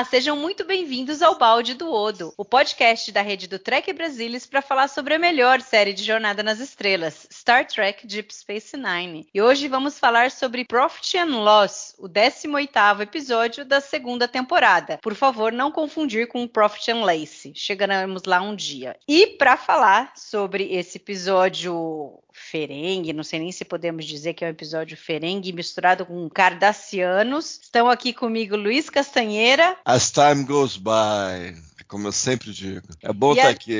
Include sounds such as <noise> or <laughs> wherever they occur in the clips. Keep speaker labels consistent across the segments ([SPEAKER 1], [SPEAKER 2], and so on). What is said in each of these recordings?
[SPEAKER 1] Olá, sejam muito bem-vindos ao Balde do Odo, o podcast da rede do Trek Brasilis para falar sobre a melhor série de Jornada nas Estrelas, Star Trek Deep Space Nine. E hoje vamos falar sobre Profit and Loss, o 18º episódio da segunda temporada. Por favor, não confundir com Profit and Lace. Chegaremos lá um dia. E para falar sobre esse episódio ferengue, não sei nem se podemos dizer que é um episódio ferengue misturado com cardassianos. Estão aqui comigo Luiz Castanheira.
[SPEAKER 2] As time goes by, como eu sempre digo. É bom estar tá aqui.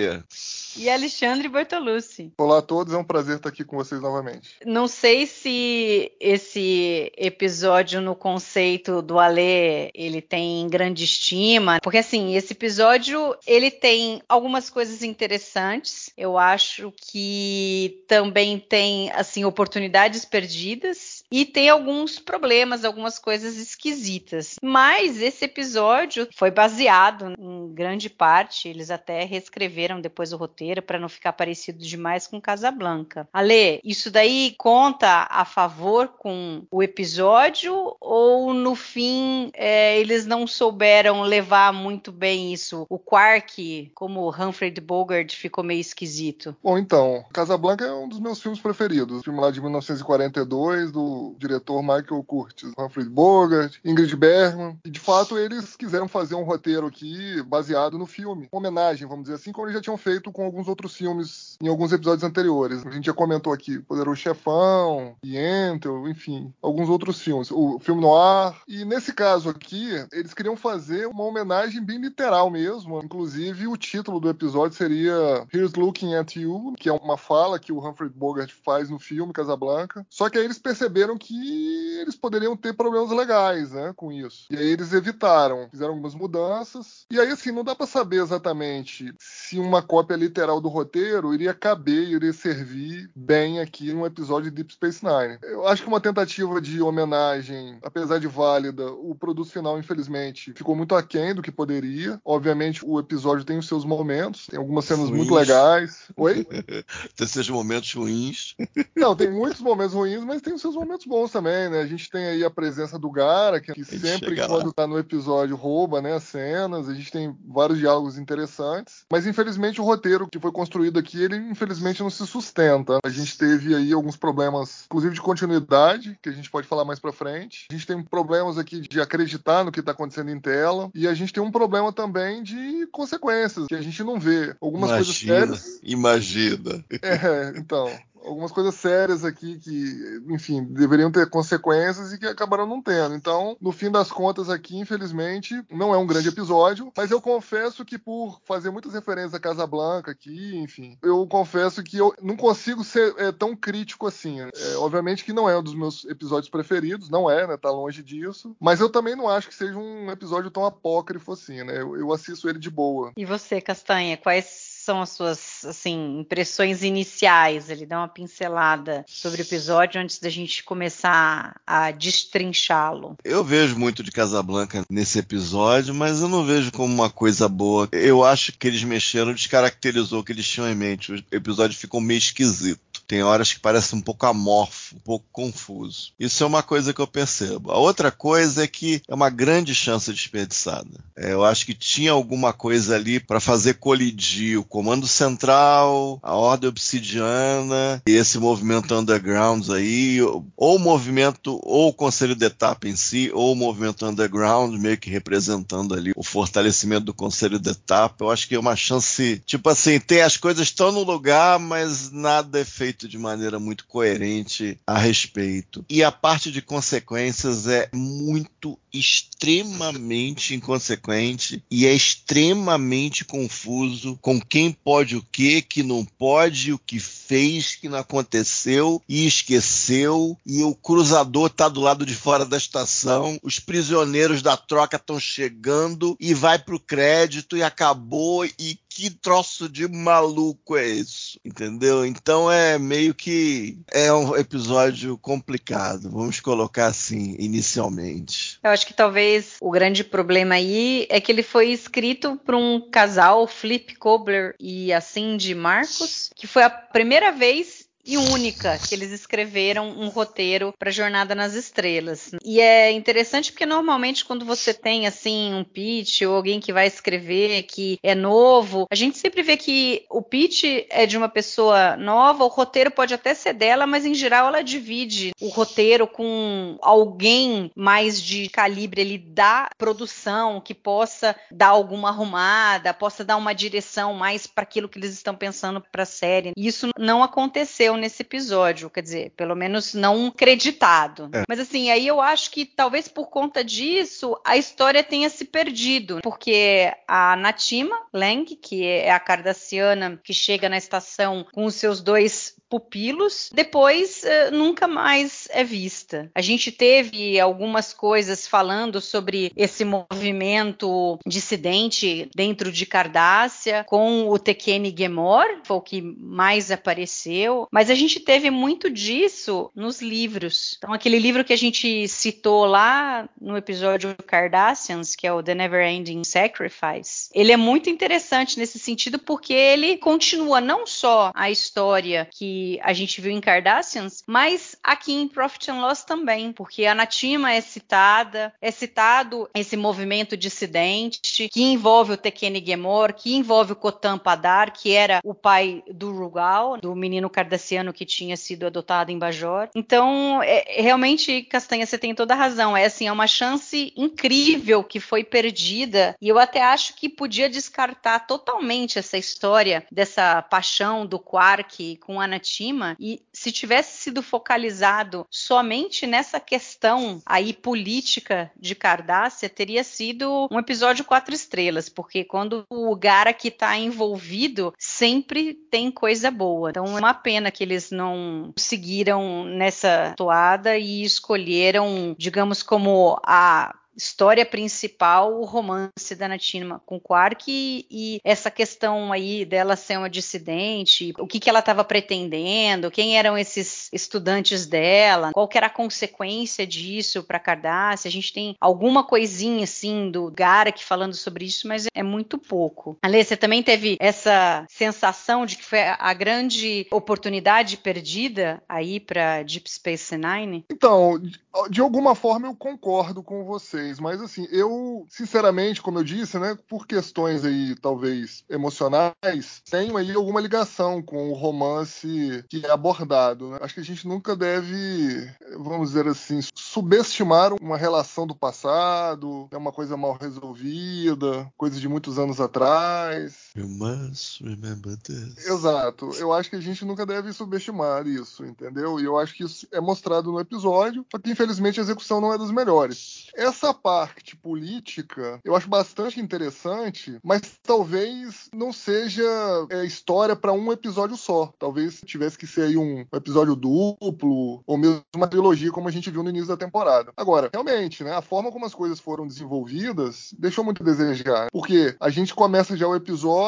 [SPEAKER 1] E Alexandre Bertolucci.
[SPEAKER 3] Olá a todos, é um prazer estar aqui com vocês novamente.
[SPEAKER 1] Não sei se esse episódio no conceito do Alê, ele tem grande estima, porque assim, esse episódio, ele tem algumas coisas interessantes. Eu acho que também tem assim oportunidades perdidas e tem alguns problemas, algumas coisas esquisitas. Mas esse episódio foi baseado em grande parte, eles até reescreveram depois o roteiro para não ficar parecido demais com Casablanca. Ale, isso daí conta a favor com o episódio ou no fim é, eles não souberam levar muito bem isso? O Quark, como Humphrey Bogart, ficou meio esquisito.
[SPEAKER 3] Bom, então, Casablanca é um dos meus filmes preferidos. Filme lá de 1942 do diretor Michael Curtis, Humphrey Bogart, Ingrid Bergman. E de fato eles quiseram fazer um roteiro aqui baseado no filme, uma homenagem, vamos dizer assim, como eles já tinham feito com alguns outros filmes em alguns episódios anteriores. A gente já comentou aqui Poderoso Chefão, Yentl, enfim, alguns outros filmes. O filme Noir. E nesse caso aqui, eles queriam fazer uma homenagem bem literal mesmo. Inclusive, o título do episódio seria Here's Looking at You, que é uma fala que o Humphrey Bogart faz no filme Casablanca. Só que aí eles perceberam que eles poderiam ter problemas legais, né, com isso. E aí eles evitaram, fizeram algumas mudanças. E aí, assim, não dá para saber exatamente se uma cópia literal literal do roteiro iria caber, iria servir bem aqui num episódio de Deep Space Nine. Eu acho que uma tentativa de homenagem, apesar de válida, o produto final, infelizmente, ficou muito aquém do que poderia. Obviamente, o episódio tem os seus momentos, tem algumas cenas ruins. muito legais. Oi? <laughs>
[SPEAKER 2] tem seus momentos ruins.
[SPEAKER 3] Não, tem muitos momentos ruins, mas tem os seus momentos bons também, né? A gente tem aí a presença do Gara, que, que sempre, quando lá. tá no episódio, rouba né, as cenas. A gente tem vários diálogos interessantes. Mas, infelizmente, o roteiro que foi construído aqui, ele infelizmente não se sustenta. A gente teve aí alguns problemas, inclusive de continuidade, que a gente pode falar mais para frente. A gente tem problemas aqui de acreditar no que está acontecendo em tela. E a gente tem um problema também de consequências, que a gente não vê. Algumas
[SPEAKER 2] imagina,
[SPEAKER 3] coisas sérias.
[SPEAKER 2] Imagina.
[SPEAKER 3] É, então algumas coisas sérias aqui que, enfim, deveriam ter consequências e que acabaram não tendo. Então, no fim das contas aqui, infelizmente, não é um grande episódio, mas eu confesso que por fazer muitas referências a Casa Blanca aqui, enfim, eu confesso que eu não consigo ser é, tão crítico assim. É, obviamente que não é um dos meus episódios preferidos, não é, né? Tá longe disso. Mas eu também não acho que seja um episódio tão apócrifo assim, né? Eu, eu assisto ele de boa.
[SPEAKER 1] E você, Castanha, quais são as suas assim impressões iniciais? Ele dá uma pincelada sobre o episódio antes da gente começar a destrinchá-lo.
[SPEAKER 2] Eu vejo muito de Casablanca nesse episódio, mas eu não vejo como uma coisa boa. Eu acho que eles mexeram, descaracterizou o que eles tinham em mente. O episódio ficou meio esquisito. Tem horas que parece um pouco amorfo, um pouco confuso. Isso é uma coisa que eu percebo. A outra coisa é que é uma grande chance desperdiçada. É, eu acho que tinha alguma coisa ali para fazer colidir o Comando Central, a Ordem Obsidiana e esse movimento underground aí, ou o movimento, ou o Conselho de Etapa em si, ou o movimento underground, meio que representando ali o fortalecimento do Conselho de Etapa. Eu acho que é uma chance, tipo assim, tem as coisas estão no lugar, mas nada é feito feito de maneira muito coerente a respeito. E a parte de consequências é muito extremamente inconsequente e é extremamente confuso com quem pode o que, que não pode, o que fez, que não aconteceu e esqueceu, e o cruzador está do lado de fora da estação, os prisioneiros da troca estão chegando e vai para o crédito e acabou e que troço de maluco é isso? Entendeu? Então é meio que é um episódio complicado, vamos colocar assim, inicialmente.
[SPEAKER 1] Eu acho que talvez o grande problema aí é que ele foi escrito por um casal, Flip Kobler e a Cindy Marcos, que foi a primeira vez e única que eles escreveram um roteiro para Jornada nas Estrelas. E é interessante porque normalmente quando você tem assim um pitch ou alguém que vai escrever que é novo, a gente sempre vê que o pitch é de uma pessoa nova, o roteiro pode até ser dela, mas em geral ela divide o roteiro com alguém mais de calibre ele da produção que possa dar alguma arrumada, possa dar uma direção mais para aquilo que eles estão pensando para a série. Isso não aconteceu nesse episódio, quer dizer, pelo menos não creditado. É. Mas assim, aí eu acho que talvez por conta disso a história tenha se perdido, porque a Natima Lang, que é a cardassiana que chega na estação com os seus dois pupilos, depois uh, nunca mais é vista. A gente teve algumas coisas falando sobre esse movimento dissidente dentro de Cardassia, com o Tekene Gemor, foi o que mais apareceu, mas a gente teve muito disso nos livros. Então, aquele livro que a gente citou lá no episódio Cardassians, que é o The Never Ending Sacrifice, ele é muito interessante nesse sentido porque ele continua não só a história que a gente viu em Cardassians, mas aqui em Profit and Loss também, porque a Natima é citada, é citado esse movimento dissidente que envolve o Tekene Gemor, que envolve o Kotan Padar, que era o pai do Rugal, do menino cardassiano que tinha sido adotado em Bajor. Então, é, realmente, Castanha, você tem toda a razão. É assim, é uma chance incrível que foi perdida, e eu até acho que podia descartar totalmente essa história dessa paixão do Quark com a Natima e se tivesse sido focalizado somente nessa questão aí política de Cardassia, teria sido um episódio quatro estrelas, porque quando o Garak está envolvido, sempre tem coisa boa. Então é uma pena que eles não seguiram nessa toada e escolheram, digamos, como a história principal, o romance da Natima com Quark e, e, essa questão aí dela ser uma dissidente, o que, que ela estava pretendendo, quem eram esses estudantes dela, qual que era a consequência disso para Cardassia. A gente tem alguma coisinha assim do Garak falando sobre isso, mas é muito pouco. Alê, você também teve essa sensação de que foi a grande oportunidade perdida aí para Deep Space Nine?
[SPEAKER 3] Então, de alguma forma eu concordo com vocês, mas assim, eu, sinceramente, como eu disse, né, por questões aí, talvez, emocionais, tenho aí alguma ligação com o romance que é abordado. Né? Acho que a gente nunca deve, vamos dizer assim, subestimar uma relação do passado, é uma coisa mal resolvida, coisa de muitos anos atrás.
[SPEAKER 2] You must remember this.
[SPEAKER 3] Exato. Eu acho que a gente nunca deve subestimar isso, entendeu? E eu acho que isso é mostrado no episódio, só que infelizmente a execução não é das melhores. Essa parte política eu acho bastante interessante, mas talvez não seja é, história para um episódio só. Talvez tivesse que ser aí um episódio duplo, ou mesmo uma trilogia, como a gente viu no início da temporada. Agora, realmente, né, a forma como as coisas foram desenvolvidas deixou muito a desejar. Porque a gente começa já o episódio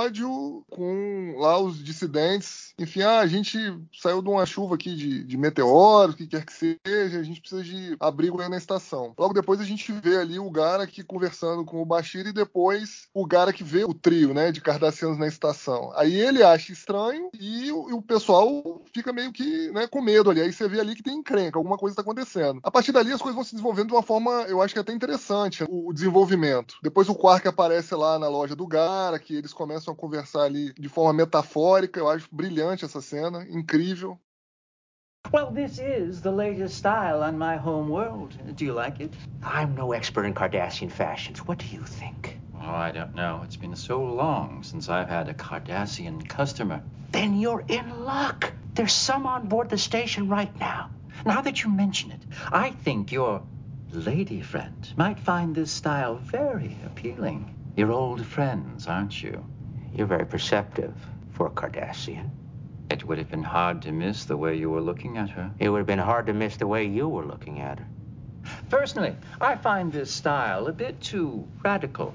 [SPEAKER 3] com lá os dissidentes. Enfim, ah, a gente saiu de uma chuva aqui de, de meteoros, o que quer que seja, a gente precisa de abrigo aí na estação. Logo depois a gente vê ali o Garak conversando com o Bashir e depois o Garak vê o trio, né, de Cardassianos na estação. Aí ele acha estranho e o, e o pessoal fica meio que, né, com medo ali. Aí você vê ali que tem encrenca, alguma coisa está acontecendo. A partir dali as coisas vão se desenvolvendo de uma forma, eu acho que até interessante, o, o desenvolvimento. Depois o Quark aparece lá na loja do Garak, eles começam a conversar ali de forma metafórica. Eu acho brilhante essa cena, incrível.
[SPEAKER 4] Well, this is the latest style on my home world. Do you like it?
[SPEAKER 5] I'm no expert in Cardassian fashions. What do you think?
[SPEAKER 4] Oh, I don't know. It's been so long since I've had a Cardassian customer.
[SPEAKER 5] Then you're in luck.
[SPEAKER 4] There's some on board the station right now. Now that you mention it, I think your lady friend might find this style very appealing. You're old friends, aren't you?
[SPEAKER 5] You're very perceptive for a Cardassian.
[SPEAKER 4] It would have been hard to miss the way you were looking at her.
[SPEAKER 5] It would have been hard to miss the way you were looking at her.
[SPEAKER 4] Personally, I find this style a bit too radical.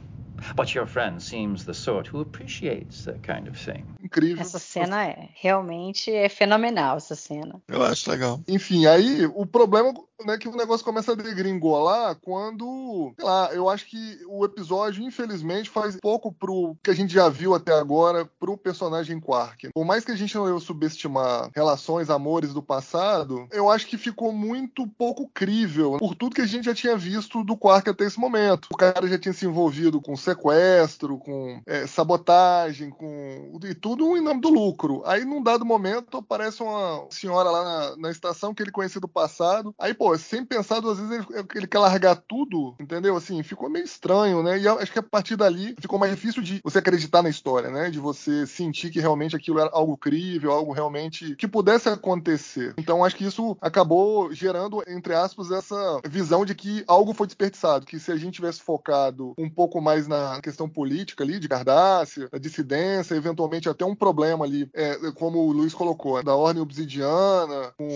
[SPEAKER 4] But your friend seems the sort who appreciates that kind of thing.
[SPEAKER 3] Incrível.
[SPEAKER 1] Essa cena é realmente é fenomenal essa cena.
[SPEAKER 2] Eu acho legal.
[SPEAKER 3] Enfim, aí o problema né, que o negócio começa a degringolar quando, sei lá, eu acho que o episódio, infelizmente, faz pouco pro que a gente já viu até agora pro personagem Quark. Por mais que a gente não deva subestimar relações, amores do passado, eu acho que ficou muito pouco crível por tudo que a gente já tinha visto do Quark até esse momento. O cara já tinha se envolvido com sequestro, com é, sabotagem, com e tudo em nome do lucro. Aí, num dado momento, aparece uma senhora lá na, na estação que ele conhecia do passado. Aí, pô, sem pensar duas vezes, ele, ele quer largar tudo, entendeu? Assim, ficou meio estranho, né? E acho que a partir dali ficou mais difícil de você acreditar na história, né? De você sentir que realmente aquilo era algo crível, algo realmente que pudesse acontecer. Então, acho que isso acabou gerando, entre aspas, essa visão de que algo foi desperdiçado, que se a gente tivesse focado um pouco mais na questão política ali, de Cardassia, da dissidência, eventualmente até um problema ali, é, como o Luiz colocou, da ordem obsidiana, com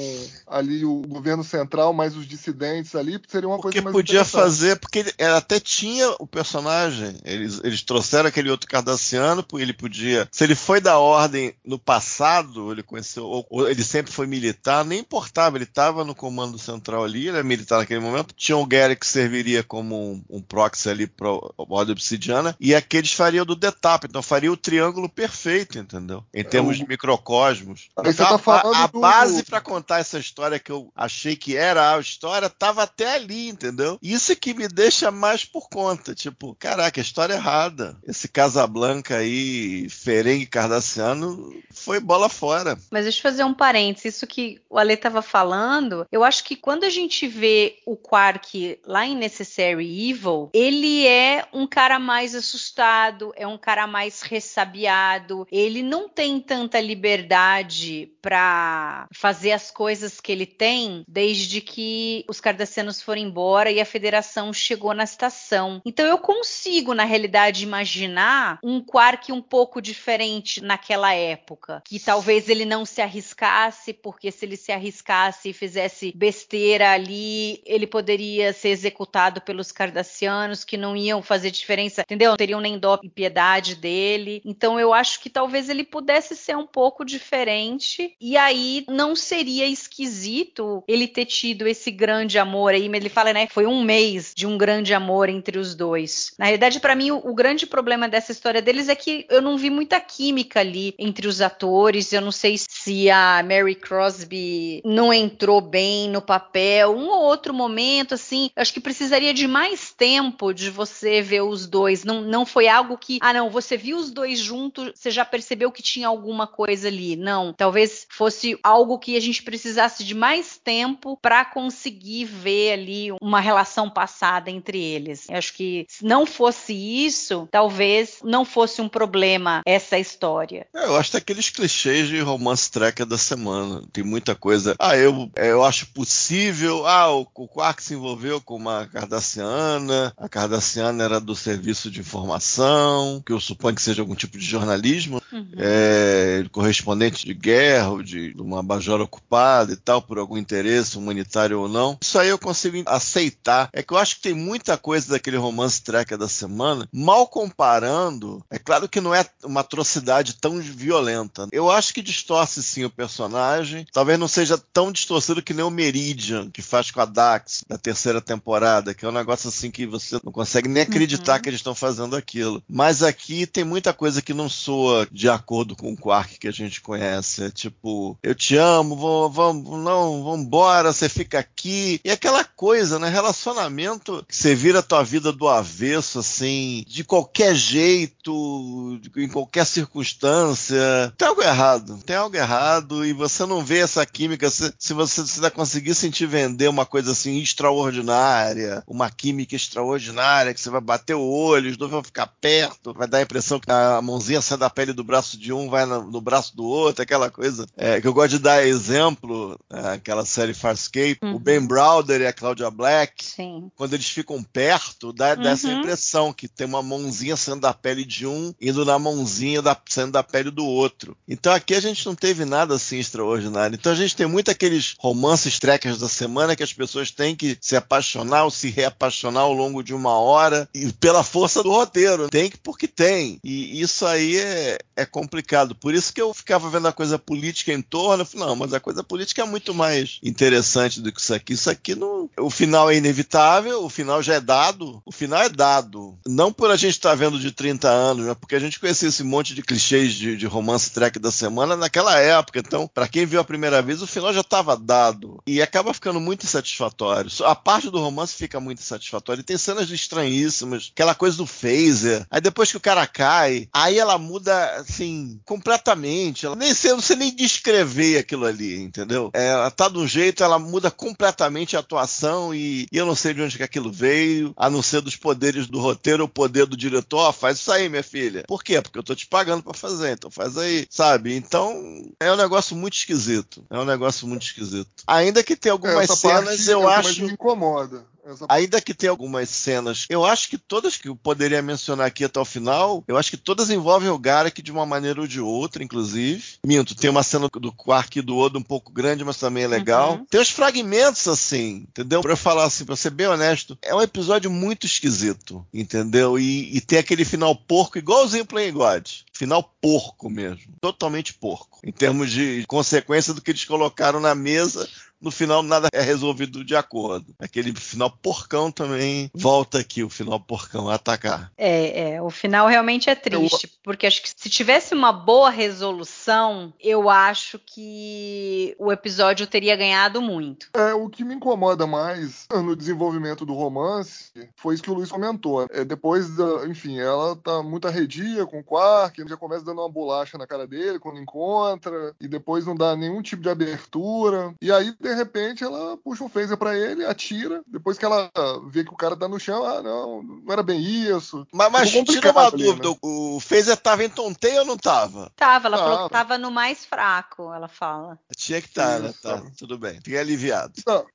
[SPEAKER 3] ali o governo central, mais os dissidentes ali, seria uma
[SPEAKER 2] Porque
[SPEAKER 3] coisa mais
[SPEAKER 2] podia fazer, porque ele, até tinha o personagem. Eles, eles trouxeram aquele outro cardassiano, ele podia. Se ele foi da ordem no passado, ele conheceu, ou, ou ele sempre foi militar, nem importava, ele estava no comando central ali, ele era militar naquele momento. Tinha o Gary que serviria como um, um proxy ali para a ordem obsidiana, e aqueles fariam do Detap, então faria o triângulo perfeito, entendeu? Em termos de microcosmos. Então,
[SPEAKER 3] tá
[SPEAKER 2] a-
[SPEAKER 3] falando
[SPEAKER 2] a,
[SPEAKER 3] do-
[SPEAKER 2] base para contar essa história que eu achei que era a história tava até ali, entendeu? Isso é que me deixa mais por conta, tipo, caraca, a história é errada. Esse Casablanca aí, Ferengue Cardassiano, foi bola fora.
[SPEAKER 1] Mas deixa eu fazer um parênteses. Isso que o Ale estava falando, eu acho que quando a gente vê o Quark lá em Necessary Evil, ele é um cara mais assustado, é um cara mais ressabiado, ele não tem tanta liberdade para fazer as coisas que ele tem desde que os cardassianos foram embora e a federação chegou na estação. Então eu consigo, na realidade, imaginar um Quark um pouco diferente naquela época, que talvez ele não se arriscasse, porque se ele se arriscasse e fizesse besteira ali, ele poderia ser executado pelos cardassianos que não iam fazer diferença, entendeu? Não teriam nem dó e piedade dele. Então eu acho que talvez ele pudesse ser um pouco diferente e aí não seria esquisito ele ter tido esse grande amor aí, ele fala, né, foi um mês de um grande amor entre os dois. Na realidade, para mim, o, o grande problema dessa história deles é que eu não vi muita química ali entre os atores. Eu não sei se a Mary Crosby não entrou bem no papel. Um ou outro momento, assim, acho que precisaria de mais tempo de você ver os dois. Não, não foi algo que, ah, não, você viu os dois juntos, você já percebeu que tinha alguma coisa ali. Não, talvez fosse algo que a gente precisasse de mais tempo para conseguir ver ali uma relação passada entre eles. Eu acho que se não fosse isso, talvez não fosse um problema essa história.
[SPEAKER 2] É, Eu acho que aqueles clichês de romance tracker da semana. Tem muita coisa. Ah, eu, eu acho possível. Ah, o, o Quark se envolveu com uma cardassiana. A cardassiana era do serviço de informação, que eu suponho que seja algum tipo de jornalismo.
[SPEAKER 1] Uhum.
[SPEAKER 2] É, correspondente de guerra, ou de, de uma bajora ocupada e tal, por algum interesse humanitário ou não. Isso aí eu consigo aceitar. É que eu acho que tem muita coisa daquele romance tracker da semana, mal comparando. É claro que não é uma atrocidade tão violenta. Eu acho que distorce sim o personagem. Talvez não seja tão distorcido que nem o Meridian, que faz com a Dax da terceira temporada, que é um negócio assim que você não consegue nem acreditar
[SPEAKER 1] Uhum.
[SPEAKER 2] que eles estão fazendo aquilo. Mas aqui tem muita coisa que não soa de acordo com o Quark que a gente conhece. É tipo, eu te amo, vou- vamos, não, vambora, você fica aqui. E aquela coisa, né? Relacionamento você vira a tua vida do avesso, assim, de qualquer jeito, em qualquer circunstância. Tem algo errado, tem algo errado errado e você não vê essa química. Se, se você se conseguir sentir vender uma coisa assim extraordinária, uma química extraordinária, que você vai bater o olho, os dois vão ficar perto, vai dar a impressão que a mãozinha sai da pele do braço de um, vai no, no braço do outro, aquela coisa é, que eu gosto de dar exemplo, é, aquela série Farscape, uhum. o Ben Browder e a Claudia Black,
[SPEAKER 1] Sim.
[SPEAKER 2] quando eles ficam perto, dá, dá essa
[SPEAKER 1] Uhum.
[SPEAKER 2] impressão que tem uma mãozinha saindo da pele de um, indo na mãozinha da, saindo da pele do outro. Então aqui a gente não teve nada assim extraordinário. Então a gente tem muito aqueles romances trekkers da semana que as pessoas têm que se apaixonar ou se reapaixonar ao longo de uma hora e pela força do roteiro. Tem que porque tem. E isso aí é, é complicado. Por isso que eu ficava vendo a coisa política em torno. Eu falei, não, mas a coisa política é muito mais interessante do que isso aqui. Isso aqui não. O final é inevitável, o final já é dado. O final é dado. Não por a gente estar vendo de 30 anos, mas porque a gente conhecia esse monte de clichês de, de romance track da semana naquela época. Então, para quem viu a primeira vez, o final já estava dado. E acaba ficando muito insatisfatório. A parte do romance fica muito insatisfatória. E tem cenas estranhíssimas, aquela coisa do phaser. Aí depois que o cara cai, aí ela muda, assim, completamente. Ela nem sei, eu não sei nem descrever aquilo ali, entendeu? É, ela tá de um jeito, ela muda completamente a atuação e, e eu não sei de onde que aquilo veio, a não ser dos poderes do roteiro, o poder do diretor, ó, faz isso aí, minha filha. Por quê? Porque eu tô te pagando para fazer, então faz aí, sabe? Então, é um negócio muito esquisito. É um negócio muito esquisito. Ainda que tenha algumas
[SPEAKER 3] Essa
[SPEAKER 2] cenas, eu
[SPEAKER 3] é
[SPEAKER 2] acho.
[SPEAKER 3] me incomoda. Essa
[SPEAKER 2] Ainda que tenha algumas cenas, eu acho que todas que eu poderia mencionar aqui até o final, eu acho que todas envolvem o Garak de uma maneira ou de outra, inclusive. Minto, tem uma cena do Quark e do Odo um pouco grande, mas também é legal.
[SPEAKER 1] Uhum.
[SPEAKER 2] Tem os fragmentos assim, entendeu? Pra eu falar assim, pra ser bem honesto, é um episódio muito esquisito, entendeu? E, e tem aquele final porco, igualzinho Playing God. Final porco mesmo. Totalmente porco. Em termos de consequência do que eles colocaram na mesa no final nada é resolvido de acordo. Aquele final porcão também volta aqui, o final porcão a atacar.
[SPEAKER 1] É, é, o final realmente é triste, porque acho que se tivesse uma boa resolução, eu acho que o episódio teria ganhado muito.
[SPEAKER 3] É, o que me incomoda mais no desenvolvimento do romance foi isso que o Luiz comentou. É, depois, da, enfim, ela tá muito arredia com o Quark, já começa dando uma bolacha na cara dele quando encontra, e depois não dá nenhum tipo de abertura. E aí, de repente, ela puxa um phaser pra ele, atira. Depois que ela vê que o cara tá no chão, ah, não, não era bem isso.
[SPEAKER 2] Mas, mas tira uma
[SPEAKER 3] ali,
[SPEAKER 2] dúvida,
[SPEAKER 3] né?
[SPEAKER 2] o Phaser tava em tonteio ou não tava?
[SPEAKER 1] Tava, ela falou
[SPEAKER 3] Tava.
[SPEAKER 1] que tava no mais fraco, ela fala.
[SPEAKER 2] Tinha que estar, né?
[SPEAKER 3] Isso.
[SPEAKER 2] Tá, tudo bem. Fiquei aliviado.
[SPEAKER 3] Então,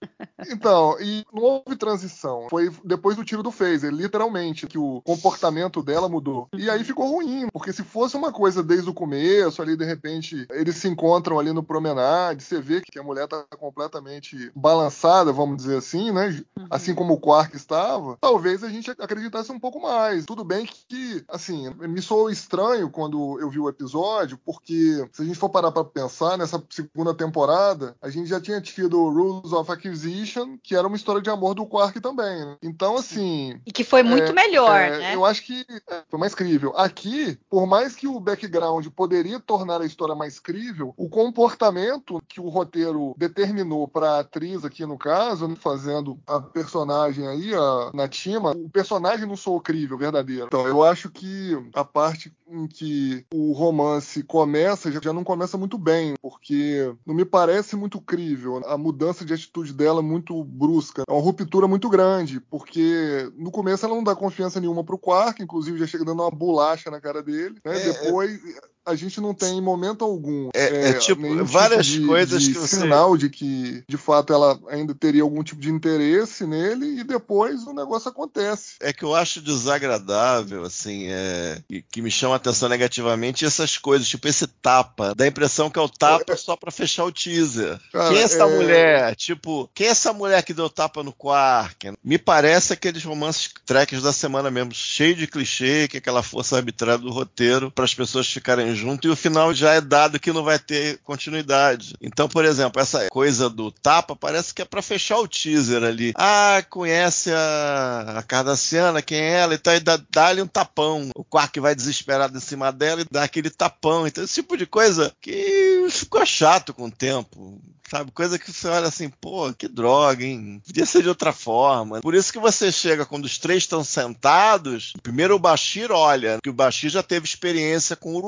[SPEAKER 3] então, e não houve transição. Foi depois do tiro do phaser, literalmente, que o comportamento dela mudou. E aí ficou ruim, porque se fosse uma coisa desde o começo, ali de repente eles se encontram ali no promenade, você vê que a mulher tá completamente balançada, vamos dizer assim, né? Assim como o Quark estava, talvez a gente acreditasse um pouco mais. Tudo bem que, assim, me soou estranho quando eu vi o episódio, porque se a gente for parar pra pensar, nessa segunda temporada, a gente já tinha tido Rules of Acquisition, que era uma história de amor do Quark também. né? Então, assim,
[SPEAKER 1] E que foi muito
[SPEAKER 3] É,
[SPEAKER 1] melhor,
[SPEAKER 3] é,
[SPEAKER 1] né?
[SPEAKER 3] Eu acho que é, foi mais crível. Aqui, por mais que o background poderia tornar a história mais crível, o comportamento que o roteiro determinou para a atriz aqui no caso, né, fazendo a personagem aí, a Natima, o personagem não soou crível, verdadeiro. Então, eu acho que a parte em que o romance começa já já não começa muito bem, porque não me parece muito crível. A mudança de atitude dela é muito brusca. É uma ruptura muito grande, porque no começo ela não dá confiança nenhuma pro Quark, inclusive já chega dando uma bolacha na cara dele. né?
[SPEAKER 2] É,
[SPEAKER 3] Depois a gente não tem em momento algum
[SPEAKER 2] É- é tipo,
[SPEAKER 3] nenhum
[SPEAKER 2] várias
[SPEAKER 3] de-
[SPEAKER 2] coisas
[SPEAKER 3] de
[SPEAKER 2] que você-
[SPEAKER 3] sinal de que de fato ela ainda teria algum tipo de interesse nele e depois o negócio acontece.
[SPEAKER 2] É que eu acho desagradável, assim, é, e que me chama a atenção negativamente essas coisas, tipo esse tapa. Dá a impressão que é o tapa só pra fechar o teaser.
[SPEAKER 3] Cara,
[SPEAKER 2] quem é essa
[SPEAKER 3] é-
[SPEAKER 2] mulher? Tipo, quem é essa mulher que deu tapa no Quark? Me parece aqueles romances tracks da semana mesmo, cheio de clichê, que é aquela força arbitrária do roteiro para as pessoas ficarem junto e o final já é dado que não vai ter continuidade. Então, por exemplo, essa coisa do tapa parece que é para fechar o teaser ali. Ah, conhece a, a Cardassiana, quem é ela? Então dá-lhe um tapão. O Quark vai desesperado em cima dela e dá aquele tapão. Então, esse tipo de coisa que ficou chato com o tempo. Sabe, coisa que você olha assim, pô, que droga, hein? Podia ser de outra forma. Por isso que você chega quando os três estão sentados. Primeiro o Bashir olha, que o Bashir já teve experiência com o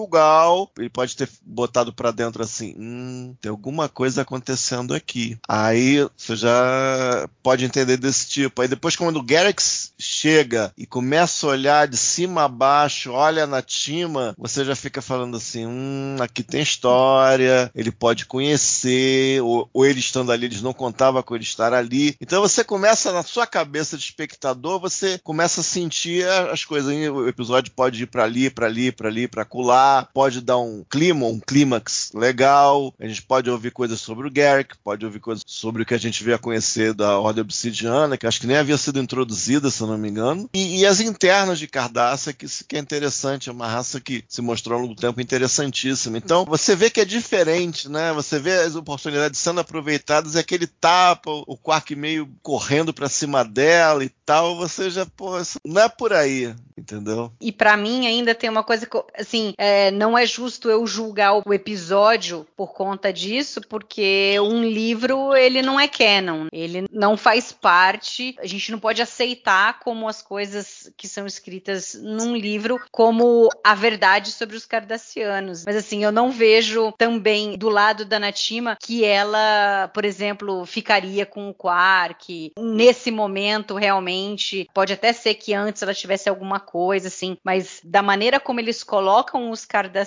[SPEAKER 2] Ele pode ter botado para dentro assim, hum, tem alguma coisa acontecendo aqui. Aí você já pode entender desse tipo. Aí depois quando o Garrix chega e começa a olhar de cima a baixo, olha na Tima, você já fica falando assim, hum, aqui tem história, ele pode conhecer ou, ou ele estando ali, eles não contavam com ele estar ali. Então você começa na sua cabeça de espectador, você começa a sentir as coisas. O episódio pode ir para ali, para ali, para ali, para colar, pode dar um clima, um clímax legal. A gente pode ouvir coisas sobre o Garrick, pode ouvir coisas sobre o que a gente veio a conhecer da Ordem Obsidiana, que acho que nem havia sido introduzida, se não me engano. E, e as internas de Cardaça, que, que é interessante, é uma raça que se mostrou ao longo do tempo interessantíssima. Então, você vê que é diferente, né? Você vê as oportunidades sendo aproveitadas e aquele tapa, o Quark meio correndo para cima dela e tal, você já, pô, não é por aí, entendeu?
[SPEAKER 1] E para mim ainda tem uma coisa assim, é, não é justo eu julgar o episódio por conta disso, porque um livro, ele não é canon, ele não faz parte, a gente não pode aceitar como as coisas que são escritas num livro como a verdade sobre os cardassianos. Mas assim, eu não vejo também do lado da Natima que ela, por exemplo, ficaria com o Quark. Nesse momento, realmente, pode até ser que antes ela tivesse alguma coisa, assim, mas da maneira como eles colocam os cardassianos,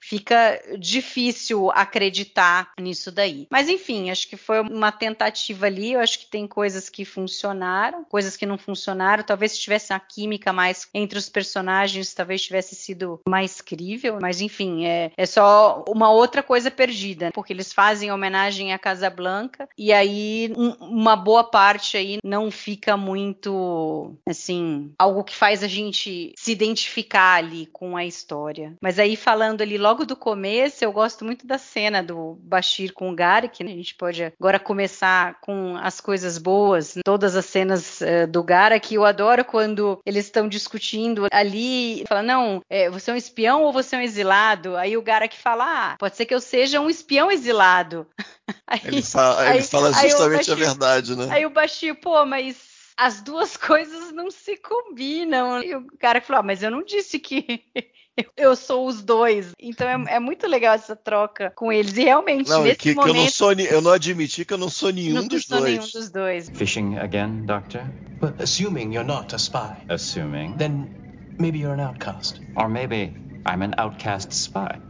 [SPEAKER 1] fica difícil acreditar nisso daí. Mas enfim, acho que foi uma tentativa ali. Eu acho que tem coisas que funcionaram, coisas que não funcionaram. Talvez se tivesse uma química mais entre os personagens, talvez tivesse sido mais crível. Mas enfim, é, é só uma outra coisa perdida, porque eles fazem homenagem à Casa Blanca e aí um, uma boa parte aí não fica muito assim algo que faz a gente se identificar ali com a história. Mas aí falando ali logo do começo, eu gosto muito da cena do Bashir com o Garrick, né? A gente pode agora começar com as coisas boas, todas as cenas uh, do Garrick. Eu adoro quando eles estão discutindo ali, fala não, é, você é um espião ou você é um exilado? Aí o Garrick fala, ah, pode ser que eu seja um espião exilado. <laughs>
[SPEAKER 2] Aí, ele fala, aí, ele fala justamente Bashir, a verdade, né?
[SPEAKER 1] Aí o Bashir, pô, mas as duas <laughs> coisas não se combinam. E o cara falou: ah, mas eu não disse que <laughs> eu sou os dois. Então é, é, muito legal essa troca com eles. E realmente,
[SPEAKER 2] não,
[SPEAKER 1] nesse
[SPEAKER 2] que,
[SPEAKER 1] momento...
[SPEAKER 2] Que eu, não sou, eu não admiti que eu não sou nenhum
[SPEAKER 1] não
[SPEAKER 2] dos
[SPEAKER 1] sou
[SPEAKER 2] dois.
[SPEAKER 1] nenhum dos dois.
[SPEAKER 4] Fishing again, Doctor?
[SPEAKER 6] Well, assuming you're not a spy.
[SPEAKER 4] Assuming.
[SPEAKER 6] Then maybe you're an outcast.
[SPEAKER 4] Or maybe I'm an outcast spy.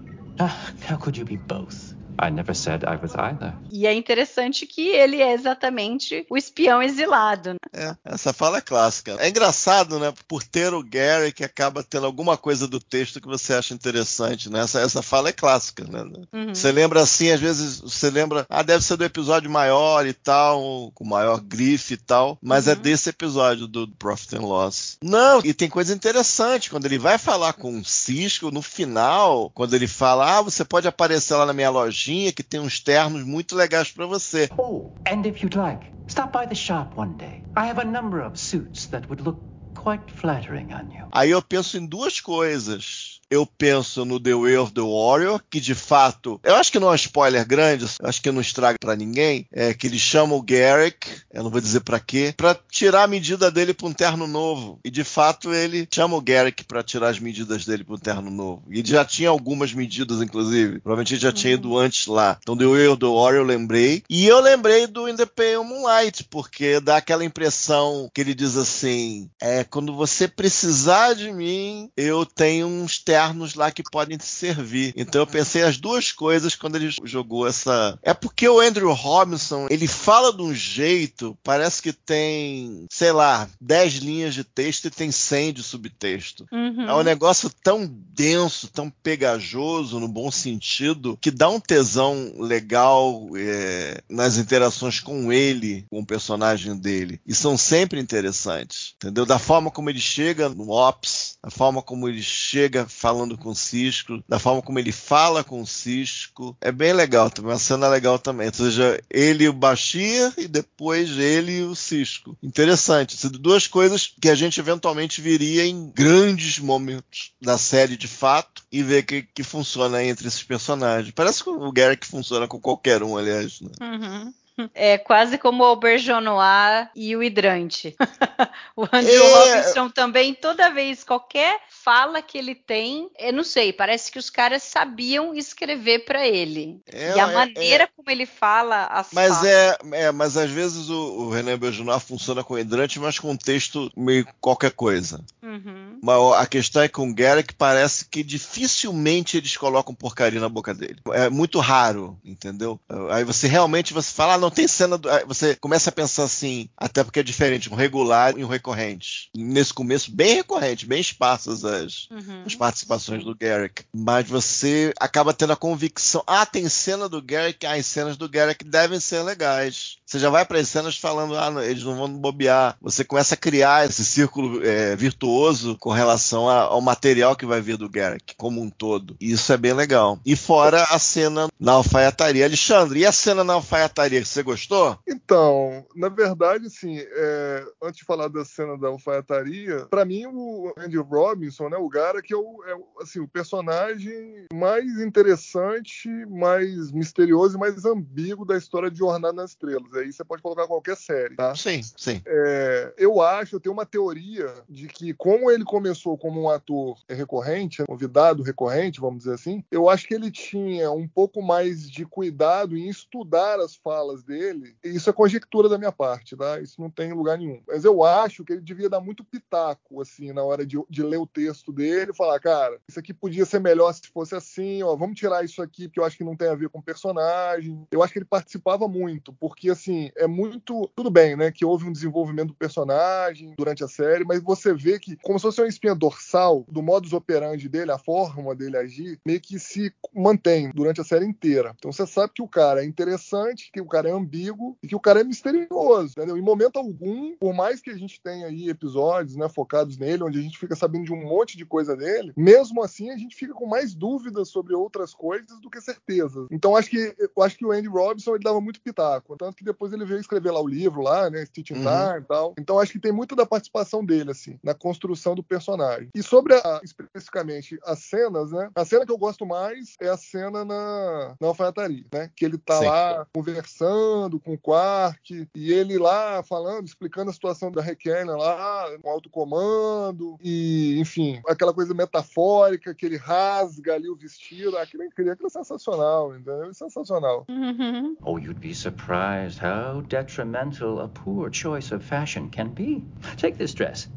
[SPEAKER 6] Ah, how could you be both?
[SPEAKER 4] I never said I was either.
[SPEAKER 1] E é interessante que ele é exatamente o espião exilado. Né?
[SPEAKER 2] É, essa fala é clássica. É engraçado, né? Por ter o Gary que acaba tendo alguma coisa do texto que você acha interessante, né? Essa, essa fala é clássica, né? Uhum. Você lembra assim, às vezes você lembra, ah, deve ser do episódio maior e tal, com maior grife e tal, mas é uhum. é desse episódio do Profit and Loss. Não, e tem coisa interessante, quando ele vai falar com o Cisco, no final, quando ele fala, ah, você pode aparecer lá na minha lojinha que tem uns ternos muito legais para você.
[SPEAKER 4] Oh, and if you'd like, stop by the shop one day. I have a number of suits that would look quite flattering on you.
[SPEAKER 2] Aí eu penso em duas coisas eu penso no The Way of the Warrior, que de fato, eu acho que não é um spoiler grande, acho que não estraga para ninguém, é que ele chama o Garrick, eu não vou dizer para quê, para tirar a medida dele para um terno novo. E de fato ele chama o Garrick para tirar as medidas dele para um terno novo. E ele já tinha algumas medidas, inclusive. Provavelmente ele já tinha ido antes lá. Então The Way of the Warrior eu lembrei. E eu lembrei do In the Pale Moonlight, porque dá aquela impressão que ele diz assim: é quando você precisar de mim, eu tenho uns ternos externos lá que podem te servir. Então eu pensei as duas coisas quando ele jogou essa. É porque o Andrew Robinson ele fala de um jeito, parece que tem, sei lá, 10 linhas de texto e tem 100 de subtexto. Uhum. É um negócio tão denso, tão pegajoso, no bom sentido, que dá um tesão legal é, nas interações com ele, com o personagem dele. E são sempre interessantes, entendeu? Da forma como ele chega no Ops, a forma como ele chega falando com o Cisco, da forma como ele fala com o Cisco. É bem legal, também uma cena legal também. Ou seja, ele e o Bashir e depois ele e o Cisco. Interessante. São duas coisas que a gente eventualmente viria em grandes momentos da série de fato e ver que, que funciona entre esses personagens. Parece que o Garrick funciona com qualquer um, aliás. Né?
[SPEAKER 1] Uhum. <laughs> É quase como o Auberjonois e o hidrante. <laughs> o Andrew é... Robinson também, toda vez, qualquer fala que ele tem, eu não sei, parece que os caras sabiam escrever para ele. É, e a é, maneira é. como ele fala as
[SPEAKER 2] mas
[SPEAKER 1] falas.
[SPEAKER 2] É, é, mas às vezes o, o René Auberjonois funciona com hidrante, mas com texto meio qualquer coisa. Uhum. Mas a questão é que com o Garrick parece que dificilmente eles colocam porcaria na boca dele. É muito raro, entendeu? Aí você realmente você fala, ah, não tem cena. Do... Você começa a pensar assim, até porque é diferente, um regular e um recorrente. Nesse começo, bem recorrente, bem esparsas as, uhum. as participações do Garrick. Mas você acaba tendo a convicção, ah, tem cena do Garrick, ah, as cenas do Garrick devem ser legais. Você já vai para as cenas falando, ah, não, eles não vão bobear. Você começa a criar esse círculo é, virtuoso com relação a, ao material que vai vir do Garrick, como um todo. E isso é bem legal. E fora a cena na alfaiataria. Alexandre, e a cena na alfaiataria? Você gostou?
[SPEAKER 3] Então, na verdade, assim, é, antes de falar da cena da alfaiataria, para mim o Andy Robinson, né, o Garrick é o, é, assim, o personagem mais interessante, mais misterioso e mais ambíguo da história de Jornada nas Estrelas aí você pode colocar qualquer série, tá?
[SPEAKER 2] Sim, sim.
[SPEAKER 3] É, eu acho, eu tenho uma teoria de que, como ele começou como um ator recorrente, convidado recorrente, vamos dizer assim, eu acho que ele tinha um pouco mais de cuidado em estudar as falas dele. Isso é conjectura da minha parte, tá? Isso não tem lugar nenhum. Mas eu acho que ele devia dar muito pitaco, assim, na hora de, de ler o texto dele falar, cara, isso aqui podia ser melhor se fosse assim, ó, vamos tirar isso aqui porque eu acho que não tem a ver com o personagem. Eu acho que ele participava muito, porque, assim, assim, é muito. Tudo bem, né? Que houve um desenvolvimento do personagem durante a série, mas você vê que, como se fosse uma espinha dorsal do modus operandi dele, a forma dele agir, meio que se mantém durante a série inteira. Então você sabe que o cara é interessante, que o cara é ambíguo e que o cara é misterioso, entendeu? Em momento algum, por mais que a gente tenha aí episódios, né, focados nele, onde a gente fica sabendo de um monte de coisa dele, mesmo assim a gente fica com mais dúvidas sobre outras coisas do que certezas. Então acho que eu acho que o Andy Robinson ele dava muito pitaco, tanto que depois ele veio escrever lá o livro lá, né, Stitch uhum. Time e tal. Então acho que tem muito da participação dele assim, na construção do personagem. E sobre a, especificamente as cenas, né? A cena que eu gosto mais é a cena na, na alfaiataria, né? Que ele tá Sim. lá conversando com o Quark e ele lá falando, explicando a situação da Requena lá, com alto comando e, enfim, aquela coisa metafórica que ele rasga ali o vestido, aquilo, aquilo é sensacional, entendeu? É sensacional.
[SPEAKER 4] Uhum. Oh, you'd be surprised how detrimental a poor choice of fashion can be. Take this dress.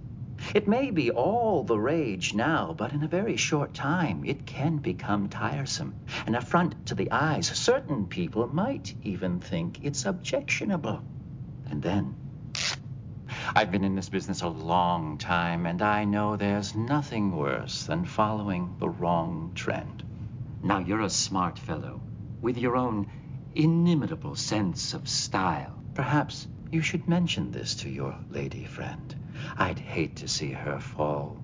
[SPEAKER 4] It may be all the rage now, but in a very short time it can become tiresome, an affront to the eyes. Certain people might even think it's objectionable. And then. I've been in this business a long time, and I know there's nothing worse than following the wrong trend. Now, you're a smart fellow, with your own inimitable sense of style. Perhaps you should mention this to your lady friend. I'd hate to see her fall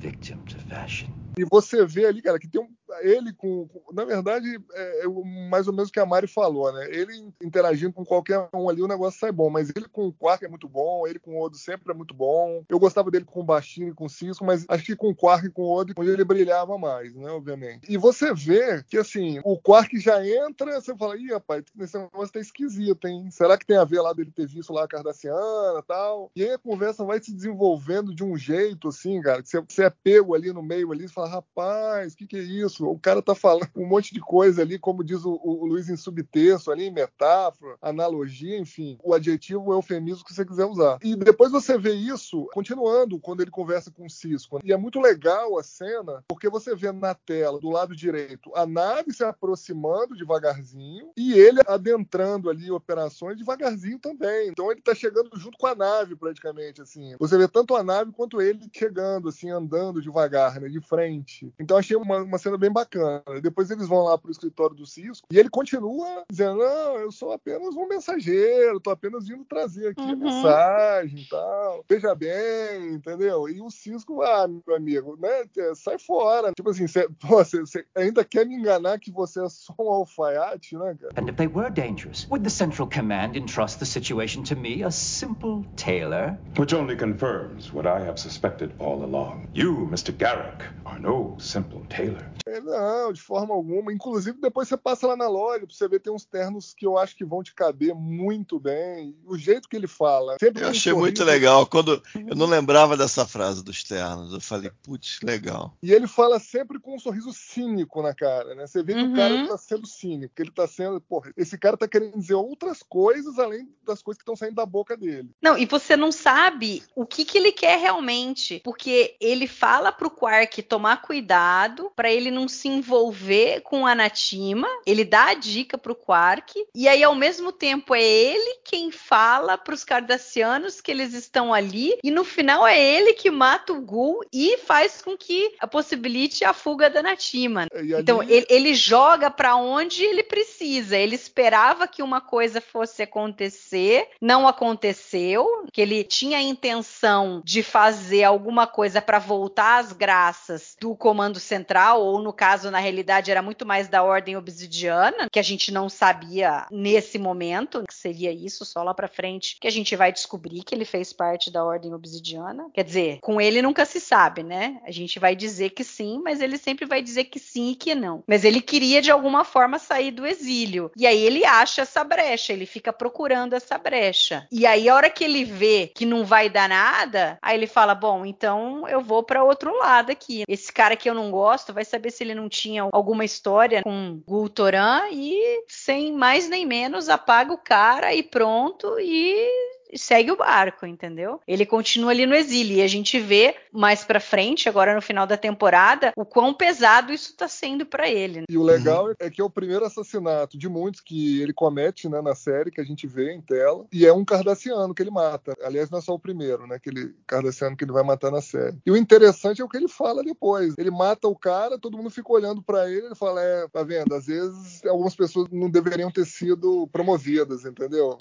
[SPEAKER 4] victim to fashion.
[SPEAKER 3] E você vê ali, cara, que tem um ele com, na verdade, é, é mais ou menos o que a Mari falou, né? Ele interagindo com qualquer um ali, o negócio sai bom. Mas ele com o Quark é muito bom, ele com o Odo sempre é muito bom. Eu gostava dele com o Baixinho e com o Cisco, mas acho que com o Quark e com o Odo, ele brilhava mais, né? Obviamente. E você vê que, assim, o Quark já entra, você fala, ih, rapaz, esse negócio tá esquisito, hein? Será que tem a ver lá dele ter visto lá a Cardassiana e tal? E aí a conversa vai se desenvolvendo de um jeito, assim, cara, que você, você é pego ali no meio ali e fala, rapaz, o que, que é isso? O cara tá falando um monte de coisa ali, como diz o, o Luiz em subtexto ali, em metáfora, analogia, enfim, o adjetivo, o eufemismo que você quiser usar. E depois você vê isso continuando quando ele conversa com o Cisco. E é muito legal a cena, porque você vê na tela, do lado direito, a nave se aproximando devagarzinho e ele adentrando ali operações devagarzinho também. Então ele tá chegando junto com a nave, praticamente, assim. Você vê tanto a nave quanto ele chegando, assim, andando devagar, né, de frente mente. Então achei uma, uma cena bem bacana. Depois eles vão lá pro escritório do Cisco e ele continua dizendo: Não, eu sou apenas um mensageiro, tô apenas vindo trazer aqui
[SPEAKER 1] Uhum.
[SPEAKER 3] a mensagem e tal. Veja bem, entendeu? E o Cisco, ah, meu amigo, né? Sai fora. Tipo assim, você <laughs> ainda quer me enganar que você é só um alfaiate, né, cara?
[SPEAKER 4] And if they were dangerous, would the Central Command entrust the situation to me, a simple tailor?
[SPEAKER 7] Which only confirms what I have suspected all along. You, Mr. Garrick, are no simple tailor.
[SPEAKER 3] É, Não, de forma alguma. Inclusive, depois você passa lá na loja pra você ver, tem uns ternos que eu acho que vão te caber muito bem. O jeito que ele fala. Sempre
[SPEAKER 2] Eu
[SPEAKER 3] com um
[SPEAKER 2] achei
[SPEAKER 3] sorriso.
[SPEAKER 2] muito legal. Quando eu não lembrava dessa frase dos ternos, eu falei, putz, legal.
[SPEAKER 3] E ele fala sempre com um sorriso cínico na cara, né? Você vê que
[SPEAKER 1] Uhum.
[SPEAKER 3] o cara tá sendo cínico, que ele tá sendo, porra, esse cara tá querendo dizer outras coisas além das coisas que estão saindo da boca dele.
[SPEAKER 1] Não, e você não sabe o que, que ele quer realmente, porque ele fala pro Quark tomar cuidado pra ele não se envolver com a Natima, ele dá a dica pro Quark, e aí ao mesmo tempo é ele quem fala pros Cardassianos que eles estão ali, e no final é ele que mata o Gul e faz com que a possibilite a fuga da Natima.
[SPEAKER 3] Ali-
[SPEAKER 1] Então, ele, ele joga pra onde ele precisa. Ele esperava que uma coisa fosse acontecer, não aconteceu, que ele tinha a intenção de fazer alguma coisa pra voltar às graças do comando central, ou no caso, na realidade, era muito mais da ordem obsidiana, que a gente não sabia nesse momento que seria isso, só lá pra frente, que a gente vai descobrir que ele fez parte da ordem obsidiana. Quer dizer, com ele nunca se sabe, né? A gente vai dizer que sim, mas ele sempre vai dizer que sim e que não. Mas ele queria de alguma forma sair do exílio. E aí ele acha essa brecha, ele fica procurando essa brecha. E aí a hora que ele vê que não vai dar nada, aí ele fala: "Bom, então eu vou para outro lado aqui. Esse cara que eu não gosto vai saber se ele não tinha alguma história com Gultoran e sem mais nem menos apaga o cara e pronto e segue o barco, entendeu? Ele continua ali no exílio e a gente vê mais pra frente, agora no final da temporada, o quão pesado isso tá sendo pra ele.
[SPEAKER 3] E o legal é que é o primeiro assassinato de muitos que ele comete né, na série, que a gente vê em tela. E é um cardassiano que ele mata. Aliás, não é só o primeiro, né? Aquele cardassiano que ele vai matar na série. E o interessante é o que ele fala depois. Ele mata o cara, todo mundo fica olhando pra ele. Ele fala: É, tá vendo? Às vezes algumas pessoas não deveriam ter sido promovidas, entendeu?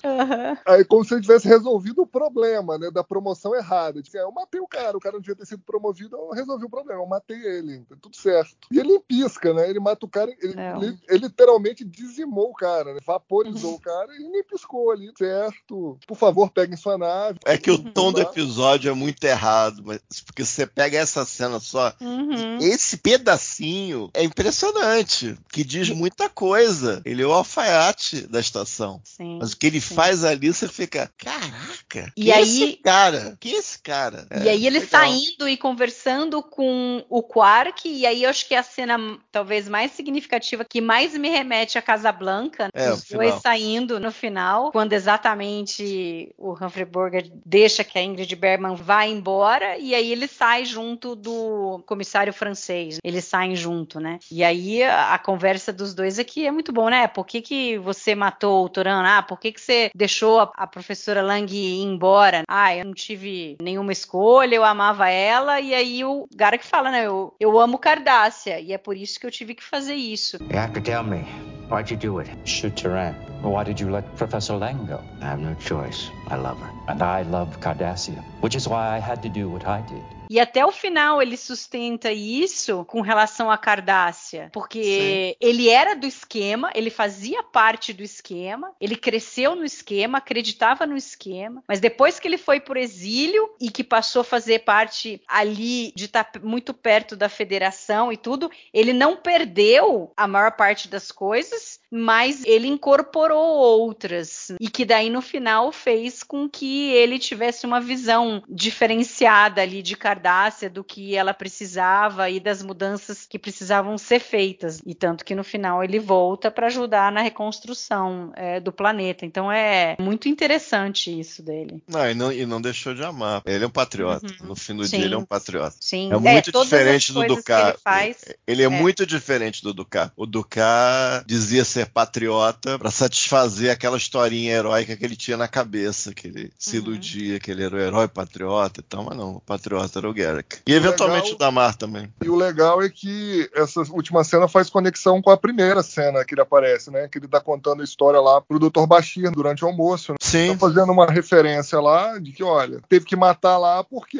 [SPEAKER 3] Aí, como se ele tivesse resolvido o problema, né? Da promoção errada. Tipo, eu matei o cara, o cara não devia ter sido promovido, eu resolvi o problema, eu matei ele, tá tudo certo. E ele pisca, né? Ele mata o cara, ele,
[SPEAKER 1] É.
[SPEAKER 3] ele- ele literalmente dizimou o cara, né? vaporizou o cara e nem piscou ali, certo? Por favor, peguem sua nave.
[SPEAKER 2] É que o tom do
[SPEAKER 3] Tá?
[SPEAKER 2] episódio é muito errado, mas porque você pega essa cena só,
[SPEAKER 1] Uhum.
[SPEAKER 2] esse pedacinho é impressionante, que diz muita coisa. Ele é o alfaiate da estação.
[SPEAKER 1] Sim.
[SPEAKER 2] Mas o que ele
[SPEAKER 1] sim.
[SPEAKER 2] faz ali, você fica, caraca,
[SPEAKER 1] E
[SPEAKER 2] é
[SPEAKER 1] aí-
[SPEAKER 2] esse cara? Que é esse cara?
[SPEAKER 1] E aí ele
[SPEAKER 2] legal.
[SPEAKER 1] saindo e conversando com o Quark, e aí eu acho que é a cena talvez mais significativa, que mais me remete a Casablanca,
[SPEAKER 2] É,
[SPEAKER 1] os dois
[SPEAKER 2] final.
[SPEAKER 1] saindo no final, quando exatamente o Humphrey Bogart deixa que a Ingrid Bergman vá embora, e aí ele sai junto do comissário francês. Eles saem junto, né? E aí a, conversa dos dois aqui é muito bom, né? Por que, que você matou o Toran? Ah, por que, que você deixou a, a professora Lang ir embora? Ah, eu não tive nenhuma escolha, eu amava ela, e aí o cara que fala, né? Eu, eu amo Cardássia, e é por isso que eu tive que fazer isso.
[SPEAKER 5] You have to tell me. Why'd you do it?
[SPEAKER 6] Shoot Turan. Why did you let Professor Lang go?
[SPEAKER 5] I have no choice. I love her.
[SPEAKER 6] And I love Cardassia, which is why I had to do what I did.
[SPEAKER 1] E até o final ele sustenta isso com relação a Cardássia, porque ele era do esquema, ele fazia parte do esquema, ele cresceu no esquema, acreditava no esquema, mas depois que ele foi por exílio e que passou a fazer parte ali de estar muito perto da federação e tudo, ele não perdeu a maior parte das coisas, mas ele incorporou outras e que daí no final fez com que ele tivesse uma visão diferenciada ali de Cardássia do que ela precisava e das mudanças que precisavam ser feitas e tanto que no final ele volta para ajudar na reconstrução é, do planeta. Então é muito interessante isso dele.
[SPEAKER 2] Não e, não, e não deixou de amar. Ele é um patriota.
[SPEAKER 1] Uhum.
[SPEAKER 2] No fim do
[SPEAKER 1] Sim.
[SPEAKER 2] dia, ele é um patriota.
[SPEAKER 1] Sim,
[SPEAKER 2] É muito
[SPEAKER 1] todas as
[SPEAKER 2] diferente do Ducat.
[SPEAKER 1] ele faz.
[SPEAKER 2] Ele é,
[SPEAKER 1] É.
[SPEAKER 2] muito diferente do Ducat. O Ducat dizia ser patriota para satisfazer aquela historinha heróica que ele tinha na cabeça, que ele se
[SPEAKER 1] Uhum.
[SPEAKER 2] iludia que ele era o herói patriota e tal, mas não, o patriota era o Garrick. E eventualmente o, legal, o Damar também.
[SPEAKER 3] E o legal é que essa última cena faz conexão com a primeira cena que ele aparece, né? Que ele tá contando a história lá pro Dr. Bashir durante o almoço. Né?
[SPEAKER 2] Sim.
[SPEAKER 3] Tá fazendo uma referência lá de que, olha, teve que matar lá porque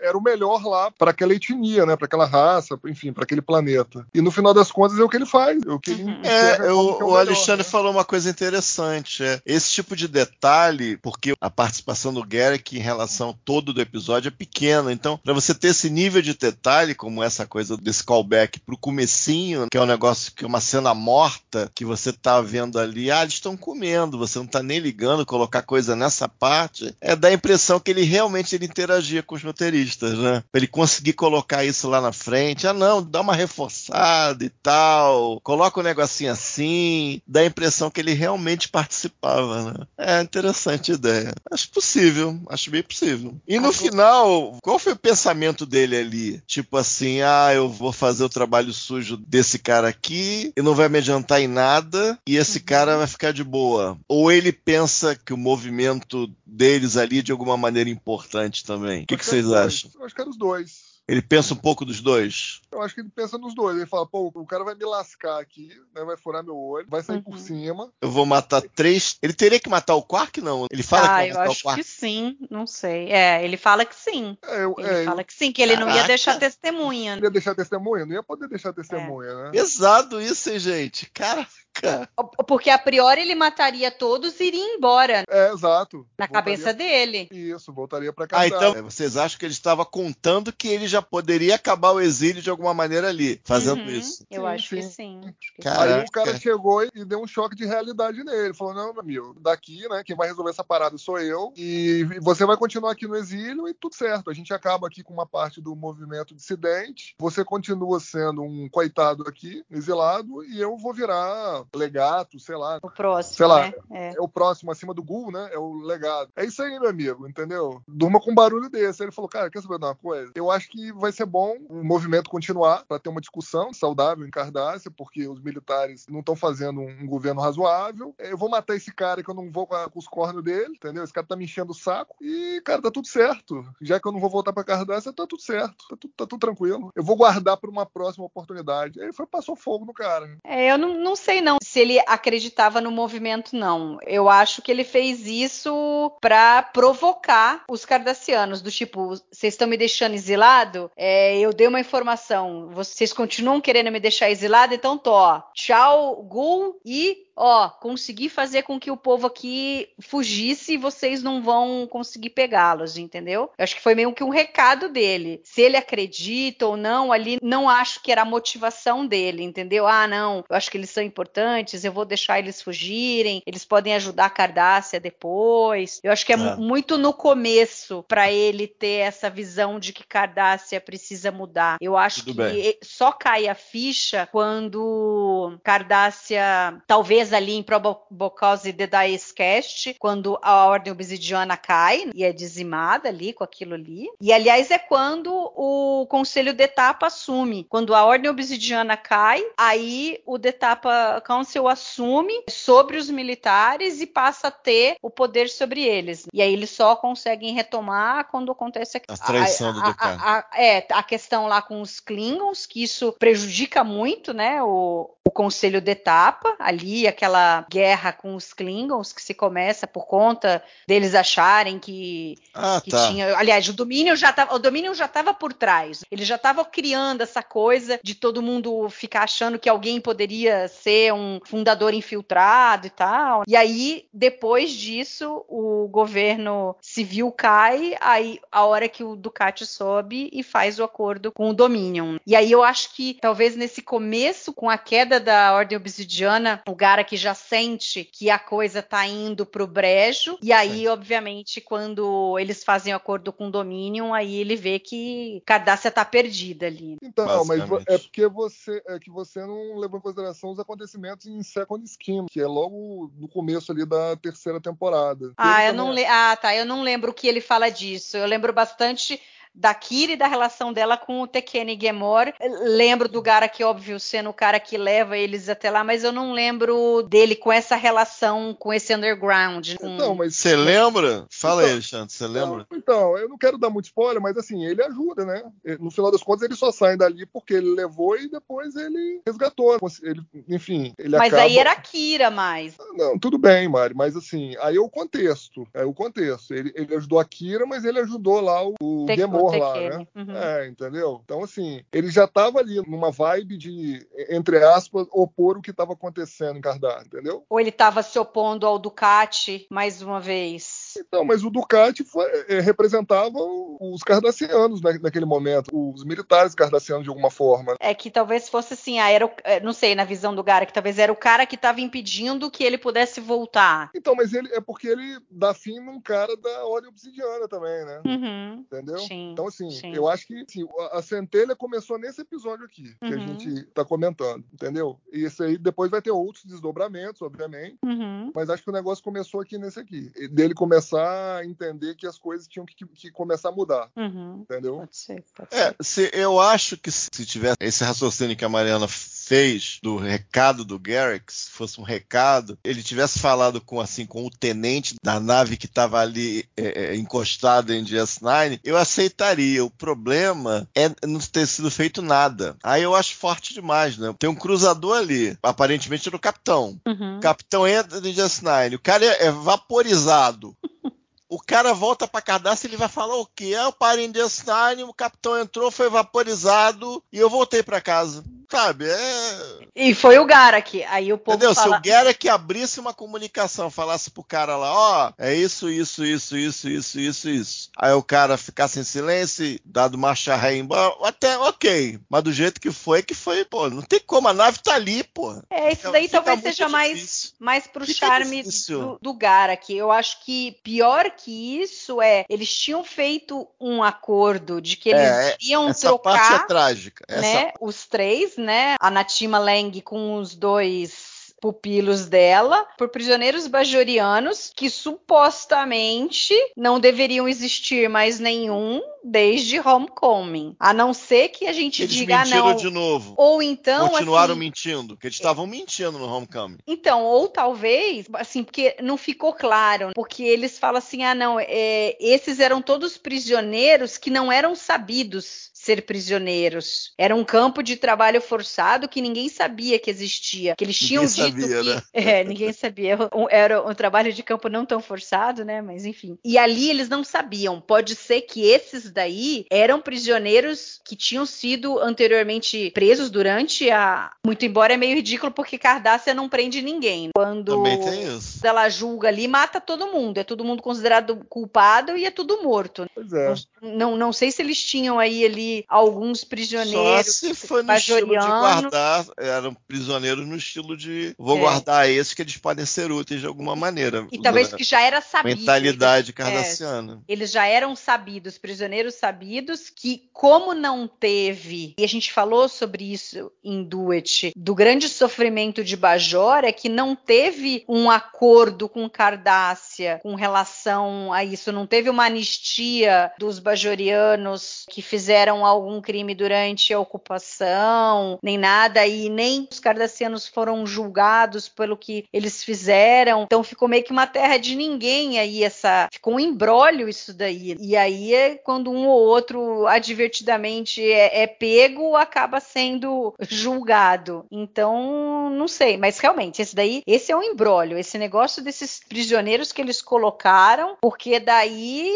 [SPEAKER 3] era o melhor lá para aquela etnia, né? Para aquela raça, enfim, para aquele planeta. E no final das contas é o que ele faz. É o que ele
[SPEAKER 2] é, eu, o, é o, o Alexandre né? falou uma coisa interessante. É, esse tipo de detalhe, porque a participação do Garrick em relação todo do episódio é pequena. Então, para você ter esse nível de detalhe, como essa coisa desse callback pro comecinho, que é um negócio que é uma cena morta, que você tá vendo ali, ah, eles estão comendo, você não tá nem ligando, colocar coisa nessa parte, é dá a impressão que ele realmente ele interagia com os roteiristas, né? Pra ele conseguir colocar isso lá na frente. Ah, não, dá uma reforçada e tal, coloca um negocinho assim, dá a impressão que ele realmente participava, né? É interessante a ideia. Acho possível, acho bem possível. E no final, qual foi o pensamento dele ali? Tipo assim, ah, eu vou fazer o trabalho sujo desse cara aqui e não vai me adiantar em nada e esse uhum. cara vai ficar de boa. Ou ele pensa que o movimento deles ali é de alguma maneira importante também. O que, que vocês acham?
[SPEAKER 3] Eu acho que era os dois.
[SPEAKER 2] Ele pensa um pouco dos dois?
[SPEAKER 3] Eu acho que ele pensa nos dois. Ele fala, pô, o cara vai me lascar aqui, né? Vai furar meu olho, vai sair uhum. por cima.
[SPEAKER 2] Eu vou matar três. Ele teria que matar o Quark, não? Ele fala
[SPEAKER 1] ah,
[SPEAKER 2] que vai
[SPEAKER 1] matar
[SPEAKER 2] o Quark.
[SPEAKER 1] que sim, não sei. É, ele fala que sim. É, eu, ele é, fala que sim, que ele Caraca. não ia deixar testemunha.
[SPEAKER 3] Não ia deixar testemunha, não ia poder deixar testemunha, é. né?
[SPEAKER 2] Pesado isso, hein, gente? Cara. <laughs>
[SPEAKER 1] Porque a priori ele mataria todos e iria embora.
[SPEAKER 3] É, exato.
[SPEAKER 1] Na voltaria... cabeça dele.
[SPEAKER 3] Isso, voltaria para casa.
[SPEAKER 2] Ah, então vocês acham que ele estava contando que ele já poderia acabar o exílio de alguma maneira ali, fazendo uhum, isso?
[SPEAKER 1] Eu sim, acho sim. que sim.
[SPEAKER 3] Aí o cara chegou e deu um choque de realidade nele. Falou: não, meu amigo, daqui, né, quem vai resolver essa parada sou eu. E você vai continuar aqui no exílio e tudo certo. A gente acaba aqui com uma parte do movimento dissidente. Você continua sendo um coitado aqui, exilado, e eu vou virar legato, sei lá.
[SPEAKER 1] O próximo.
[SPEAKER 3] Sei lá.
[SPEAKER 1] Né?
[SPEAKER 3] É. é. o próximo acima do Gul, né? É o legado. É isso aí, meu amigo, entendeu? Durma com um barulho desse. Aí ele falou, cara, quer saber de uma coisa? Eu acho que vai ser bom o movimento continuar para ter uma discussão saudável em Cardácia, porque os militares não estão fazendo um governo razoável. Eu vou matar esse cara que eu não vou com, a, com os cornos dele, entendeu? Esse cara tá me enchendo o saco. E, cara, tá tudo certo. Já que eu não vou voltar pra Cardácia, tá tudo certo. Tá tudo, tá tudo tranquilo. Eu vou guardar pra uma próxima oportunidade. Aí foi, passou fogo no cara.
[SPEAKER 1] É, eu não, não sei não se ele acreditava no movimento, não. Eu acho que ele fez isso para provocar os cardassianos, do tipo, vocês estão me deixando exilado? É, eu dei uma informação, vocês continuam querendo me deixar exilado, então tô, tchau, Gul e ó, consegui fazer com que o povo aqui fugisse e vocês não vão conseguir pegá-los, entendeu? Eu acho que foi meio que um recado dele. Se ele acredita ou não, ali não acho que era a motivação dele, entendeu? Ah, não, eu acho que eles são importantes, eu vou deixar eles fugirem, eles podem ajudar a Cardácia depois. Eu acho que é, é. muito no começo para ele ter essa visão de que Cardácia precisa mudar. Eu acho Tudo que bem. só cai a ficha quando Cardácia talvez ali em Probocause The Dice Cast, quando a Ordem Obsidiana cai e é dizimada ali com aquilo ali. E aliás é quando o Conselho de Etapa assume. Quando a Ordem Obsidiana cai, aí o The Etapa Council assume sobre os militares e passa a ter o poder sobre eles. E aí eles só conseguem retomar quando acontece
[SPEAKER 2] a, a traição do.
[SPEAKER 1] A, a, é, a questão lá com os Klingons, que isso prejudica muito, né, o, o Conselho de Etapa ali, aquela guerra com os Klingons que se começa por conta deles acharem que,
[SPEAKER 2] ah,
[SPEAKER 1] que
[SPEAKER 2] tá.
[SPEAKER 1] tinha. Aliás, o domínio já tava, o domínio já estava por trás. Ele já estava criando essa coisa de todo mundo ficar achando que alguém poderia ser um fundador infiltrado e tal. E aí, depois disso, o governo civil cai, aí a hora que o Ducati sobe e faz o acordo com o Dominion. E aí eu acho que talvez nesse começo, com a queda da Ordem Obsidiana, o Gara que já sente que a coisa tá indo pro brejo. E aí, obviamente, quando eles fazem o acordo com o Dominion, aí ele vê que Cardácia tá perdida ali.
[SPEAKER 3] Então, mas é porque você é que você não levou em consideração os acontecimentos em Second Scheme, que é logo no começo ali da terceira temporada.
[SPEAKER 1] Ah, eu não le... ah, tá. Eu não lembro o que ele fala disso. Eu lembro bastante da Kira e da relação dela com o Tekene Gemor. Lembro do Garak, óbvio, sendo o cara que leva eles até lá, mas eu não lembro dele com essa relação, com esse underground. Com...
[SPEAKER 3] Não, mas
[SPEAKER 2] Você lembra? Fala aí,
[SPEAKER 3] Então,
[SPEAKER 2] Alexandre, você lembra?
[SPEAKER 3] Não, então, eu não quero dar muito spoiler, mas assim, ele ajuda, né? No final das contas, ele só sai dali porque ele levou e depois ele resgatou. Ele, enfim, ele
[SPEAKER 1] mas
[SPEAKER 3] acaba...
[SPEAKER 1] aí era a Kira mais.
[SPEAKER 3] Não, tudo bem, Mari, mas assim, aí é o contexto. É o contexto. Ele, ele ajudou a Kira, mas ele ajudou lá o, o
[SPEAKER 1] O
[SPEAKER 3] lá, né?
[SPEAKER 1] Uhum.
[SPEAKER 3] É, entendeu? Então, assim, ele já tava ali numa vibe de, entre aspas, opor o que tava acontecendo em Kardar, entendeu?
[SPEAKER 1] Ou ele estava se opondo ao Ducati mais uma vez?
[SPEAKER 3] Então, mas o Ducati foi- eh, representava os cardassianos na- naquele momento, os militares cardassianos de alguma forma.
[SPEAKER 1] É que talvez fosse assim, ah, era é, não sei, na visão do Gara, que talvez era o cara que estava impedindo que ele pudesse voltar.
[SPEAKER 3] Então, mas ele é porque ele dá fim num cara da Ordem Obsidiana também, né?
[SPEAKER 1] Uhum.
[SPEAKER 3] Entendeu?
[SPEAKER 1] Sim,
[SPEAKER 3] então, assim,
[SPEAKER 1] sim.
[SPEAKER 3] eu acho que assim, a a centelha começou nesse episódio aqui, que a
[SPEAKER 1] Uhum.
[SPEAKER 3] gente tá comentando, entendeu? E esse aí depois vai ter outros desdobramentos, obviamente,
[SPEAKER 1] Uhum.
[SPEAKER 3] mas acho que o negócio começou aqui nesse aqui. Dele começar a entender que as coisas tinham que, que começar a mudar,
[SPEAKER 1] Uhum.
[SPEAKER 3] entendeu?
[SPEAKER 1] Pode ser, pode
[SPEAKER 2] É,
[SPEAKER 1] ser.
[SPEAKER 2] se, eu acho que se tivesse esse raciocínio que a Mariana fez do recado do Garrick, se fosse um recado, ele tivesse falado com assim com o tenente da nave que estava ali é, é, encostado em DS9, eu aceitaria. O problema é não ter sido feito nada. Aí eu acho forte demais, né? Tem um cruzador ali, aparentemente era o capitão.
[SPEAKER 1] Uhum.
[SPEAKER 2] O capitão entra no DS9, o cara é, é vaporizado. <laughs> O cara volta pra cadastro ele vai falar o quê? Ah, eu parei em DS9, o capitão entrou, foi vaporizado e eu voltei pra casa. Sabe? É.
[SPEAKER 1] E foi o Gara aqui. Aí o povo
[SPEAKER 2] Entendeu?
[SPEAKER 1] fala...
[SPEAKER 2] Se o Garrick abrisse uma comunicação, falasse pro cara lá, ó, é isso, isso, isso, isso, isso, isso, isso. Aí o cara ficasse em silêncio, e dado marcha ré embora, até ok. Mas do jeito que foi, que foi, pô, não tem como, a nave tá ali, pô.
[SPEAKER 1] É, isso daí
[SPEAKER 2] fica
[SPEAKER 1] talvez seja mais,
[SPEAKER 2] difícil.
[SPEAKER 1] mais pro
[SPEAKER 2] Fica
[SPEAKER 1] charme
[SPEAKER 2] difícil.
[SPEAKER 1] do, do Gara aqui. Eu acho que pior que isso é, eles tinham feito um acordo de que eles
[SPEAKER 2] É,
[SPEAKER 1] iam
[SPEAKER 2] Essa parte é
[SPEAKER 1] trocar
[SPEAKER 2] trágica. Essa
[SPEAKER 1] né, os três, né, a Natima Lang com os dois pupilos dela por prisioneiros bajorianos que supostamente não deveriam existir mais nenhum desde Homecoming, a não ser que a gente
[SPEAKER 2] Eles
[SPEAKER 1] diga "Ah,
[SPEAKER 2] mentiram
[SPEAKER 1] não.
[SPEAKER 2] de novo.
[SPEAKER 1] Ou então
[SPEAKER 2] Continuaram
[SPEAKER 1] assim,
[SPEAKER 2] mentindo, porque eles estavam mentindo no Homecoming.
[SPEAKER 1] então, ou talvez, assim, porque não ficou claro, porque eles falam assim, ah, não, é, esses eram todos prisioneiros que não eram sabidos ser prisioneiros. Era um campo de trabalho forçado que ninguém sabia que existia, que eles
[SPEAKER 2] Ninguém
[SPEAKER 1] tinham dito
[SPEAKER 2] sabia,
[SPEAKER 1] que
[SPEAKER 2] né? <laughs>
[SPEAKER 1] é, ninguém sabia. Era um trabalho de campo não tão forçado, né? Mas enfim. E ali eles não sabiam. Pode ser que esses daí eram prisioneiros que tinham sido anteriormente presos durante a. Muito embora é meio ridículo porque Cardassia não prende ninguém. Quando
[SPEAKER 2] Também tem isso.
[SPEAKER 1] ela julga ali, mata todo mundo. É todo mundo considerado culpado e é tudo morto.
[SPEAKER 3] Pois é.
[SPEAKER 1] Não, não sei se eles tinham aí ali alguns
[SPEAKER 2] Só
[SPEAKER 1] prisioneiros.
[SPEAKER 2] se foi no estilo de guardar, eram prisioneiros no estilo de vou
[SPEAKER 1] É.
[SPEAKER 2] guardar esses que eles podem ser úteis de alguma maneira.
[SPEAKER 1] E talvez que já era sabido.
[SPEAKER 2] mentalidade
[SPEAKER 1] Eles- é,
[SPEAKER 2] cardassiana.
[SPEAKER 1] eles já eram sabidos, prisioneiros sabidos, que como não teve, e a gente falou sobre isso em Duet, do grande sofrimento de Bajor, é que não teve um acordo com Cardássia com relação a isso, não teve uma anistia dos bajorianos que fizeram algum crime durante a ocupação, nem nada, e nem os cardassianos foram julgados pelo que eles fizeram, então ficou meio que uma terra de ninguém aí, essa, ficou um embrólio isso daí, e aí é quando um ou outro advertidamente é, é pego, acaba sendo julgado, então não sei, mas realmente, esse daí, esse é um embrólio, esse negócio desses prisioneiros que eles colocaram, porque daí,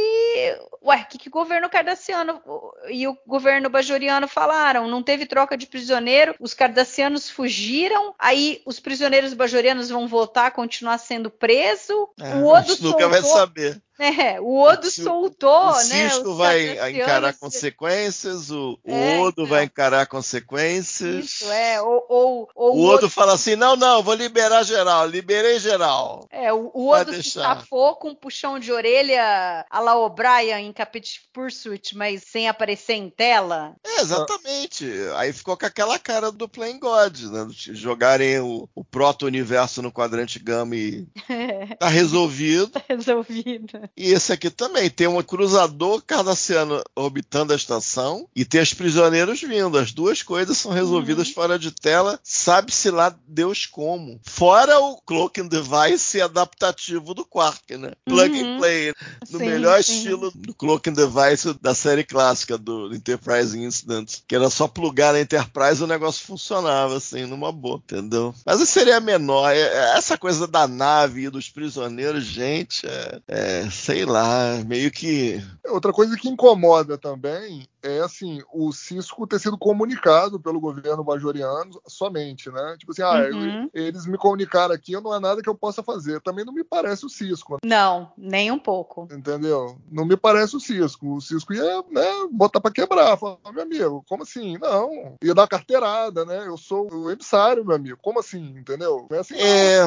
[SPEAKER 1] ué, o que, que o governo cardassiano e o governo bajoriano falaram? Não teve troca de prisioneiro, os cardassianos fugiram, aí os prisioneiros bajorianos vão voltar, continuar sendo preso,
[SPEAKER 2] É,
[SPEAKER 1] o
[SPEAKER 2] a
[SPEAKER 1] Odo
[SPEAKER 2] gente nunca vai
[SPEAKER 1] soltou,
[SPEAKER 2] saber.
[SPEAKER 1] É, o Odo
[SPEAKER 2] Se o-
[SPEAKER 1] soltou,
[SPEAKER 2] o
[SPEAKER 1] né?
[SPEAKER 2] Sisto
[SPEAKER 1] os
[SPEAKER 2] vai
[SPEAKER 1] cardassianos-
[SPEAKER 2] encarar consequências, o, o
[SPEAKER 1] É,
[SPEAKER 2] Odo
[SPEAKER 1] então.
[SPEAKER 2] vai encarar consequências.
[SPEAKER 1] Isso, é, ou, ou, ou
[SPEAKER 2] O Odo fala assim: não, não, vou liberar geral, liberei geral.
[SPEAKER 1] É, o, o
[SPEAKER 2] Vai
[SPEAKER 1] Odo se safou com um puxão de orelha a la O'Brien em Capit Pursuit, mas sem aparecer em tela.
[SPEAKER 2] É, exatamente. Aí ficou com aquela cara do Playing God, né? Jogarem o, o proto-universo no quadrante gama e <laughs> tá resolvido.
[SPEAKER 1] Resolvido.
[SPEAKER 2] E esse aqui também. Tem um cruzador cardassiano orbitando a estação e tem os prisioneiros vindo. As duas coisas são resolvidas uhum. fora de tela, sabe-se lá Deus como. Fora o cloaking device adaptativo do Quark, né? Plug uhum. and play. No sim, melhor sim. estilo do cloaking device da série clássica do Enterprise Incident. Que era só plugar na Enterprise e o negócio funcionava, assim, numa boa, entendeu? Mas seria menor. É, é, essa coisa da nave e dos prisioneiros, gente, é, é sei lá, meio que.
[SPEAKER 3] Outra coisa que incomoda também é assim, o Cisco ter sido comunicado pelo governo bajoriano somente, né? Tipo assim, ah, uhum. eles me comunicaram aqui, não é nada que eu possa fazer. Também não me parece o Cisco.
[SPEAKER 1] Não, nem um pouco.
[SPEAKER 3] Entendeu? Não me parece o Cisco. O Cisco ia, né, botar pra quebrar. Falar, meu amigo, como assim? Não. Ia dar carteirada, né? Eu sou o emissário, meu amigo. Como assim? Entendeu?
[SPEAKER 2] Não é assim, é...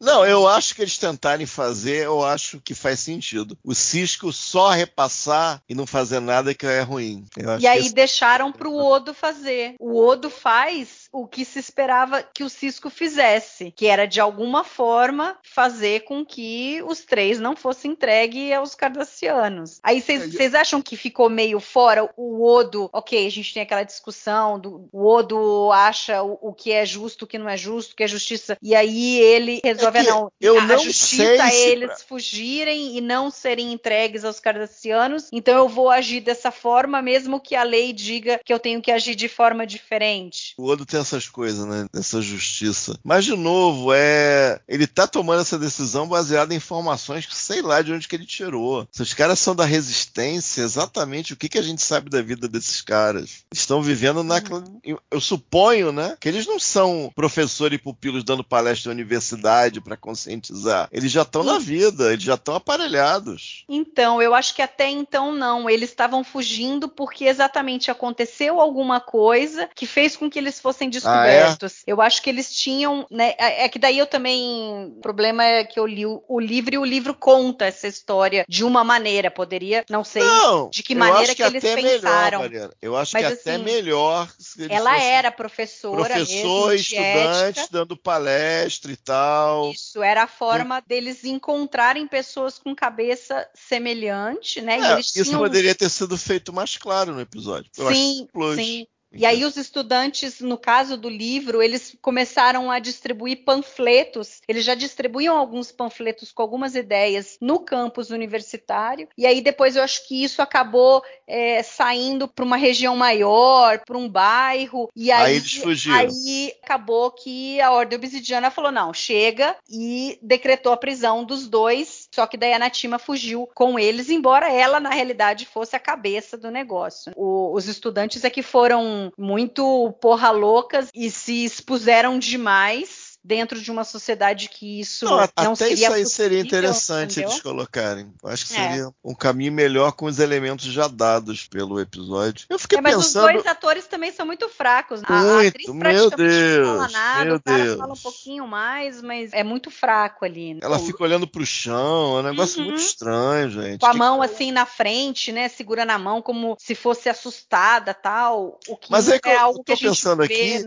[SPEAKER 2] não. Não, eu acho que eles tentarem fazer, eu acho que faz sentido. O Cisco só repassar e não fazer nada que é ruim.
[SPEAKER 1] E aí esse... deixaram para o Odo fazer. O Odo faz o que se esperava que o Cisco fizesse, que era de alguma forma fazer com que os três não fossem entregues aos cardassianos. Aí vocês é, acham que ficou meio fora o Odo? Ok, a gente tem aquela discussão do o Odo acha o, o que é justo, o que não é justo, o que é justiça, e aí ele resolve
[SPEAKER 2] é
[SPEAKER 1] não.
[SPEAKER 2] Eu
[SPEAKER 1] a,
[SPEAKER 2] não
[SPEAKER 1] justiça
[SPEAKER 2] é
[SPEAKER 1] eles pra... fugirem e não serem entregues aos cardassianos. Então eu vou agir dessa forma mesmo que a lei diga que eu tenho que agir de forma diferente.
[SPEAKER 2] O Odo tem essas coisas, né? Essa justiça. Mas, de novo, é. Ele tá tomando essa decisão baseada em informações que sei lá de onde que ele tirou. Se os caras são da resistência, exatamente o que, que a gente sabe da vida desses caras? Estão vivendo na. Uhum. Eu suponho, né? Que eles não são professor e pupilos dando palestra na universidade para conscientizar. Eles já estão na vida, eles já estão aparelhados.
[SPEAKER 1] Então, eu acho que até então não. Eles estavam fugindo porque exatamente aconteceu alguma coisa que fez com que eles fossem descobertos. Ah, é? Eu acho que eles tinham, né? É, é que daí eu também. O problema é que eu li o, o livro e o livro conta essa história de uma maneira. Poderia, não sei não, de que maneira que, que, eles pensaram.
[SPEAKER 2] Melhor, eu acho Mas, que assim, até melhor.
[SPEAKER 1] ela era professora.
[SPEAKER 2] Professor, mesmo, estudante, dando palestra e tal.
[SPEAKER 1] Isso, era a forma deles encontrarem pessoas com cabeça semelhante, né? É,
[SPEAKER 2] isso tinham... poderia ter sido feito mais claro no episódio.
[SPEAKER 1] Eu sim, sim. E aí os estudantes, no caso do livro, eles começaram a distribuir panfletos. Eles já distribuíam alguns panfletos com algumas ideias no campus universitário. E aí depois eu acho que isso acabou é, saindo para uma região maior, para um bairro. E aí, aí, eles fugiram. aí acabou que a Ordem Obsidiana falou: não, chega e decretou a prisão dos dois. Só que daí a Natima fugiu com eles, embora ela, na realidade, fosse a cabeça do negócio. O, os estudantes é que foram muito porra loucas e se expuseram demais dentro de uma sociedade que isso não, não
[SPEAKER 2] até
[SPEAKER 1] seria
[SPEAKER 2] isso aí
[SPEAKER 1] possível,
[SPEAKER 2] seria interessante entendeu? eles colocarem. Acho que é. seria é. um caminho melhor com os elementos já dados pelo episódio. Eu fiquei é, mas pensando.
[SPEAKER 1] Mas os dois atores também são muito fracos.
[SPEAKER 2] Muito, a atriz
[SPEAKER 1] meu
[SPEAKER 2] Deus,
[SPEAKER 1] não fala nada,
[SPEAKER 2] meu
[SPEAKER 1] o cara
[SPEAKER 2] Deus.
[SPEAKER 1] fala um pouquinho mais, mas é muito fraco ali.
[SPEAKER 2] Ela fica olhando pro chão, é um negócio uhum. muito estranho, gente.
[SPEAKER 1] Com a
[SPEAKER 2] que
[SPEAKER 1] mão assim na frente, né, segurando a mão como se fosse assustada, tal. O que
[SPEAKER 2] mas é,
[SPEAKER 1] que é
[SPEAKER 2] algo
[SPEAKER 1] que a gente
[SPEAKER 2] pensando aqui,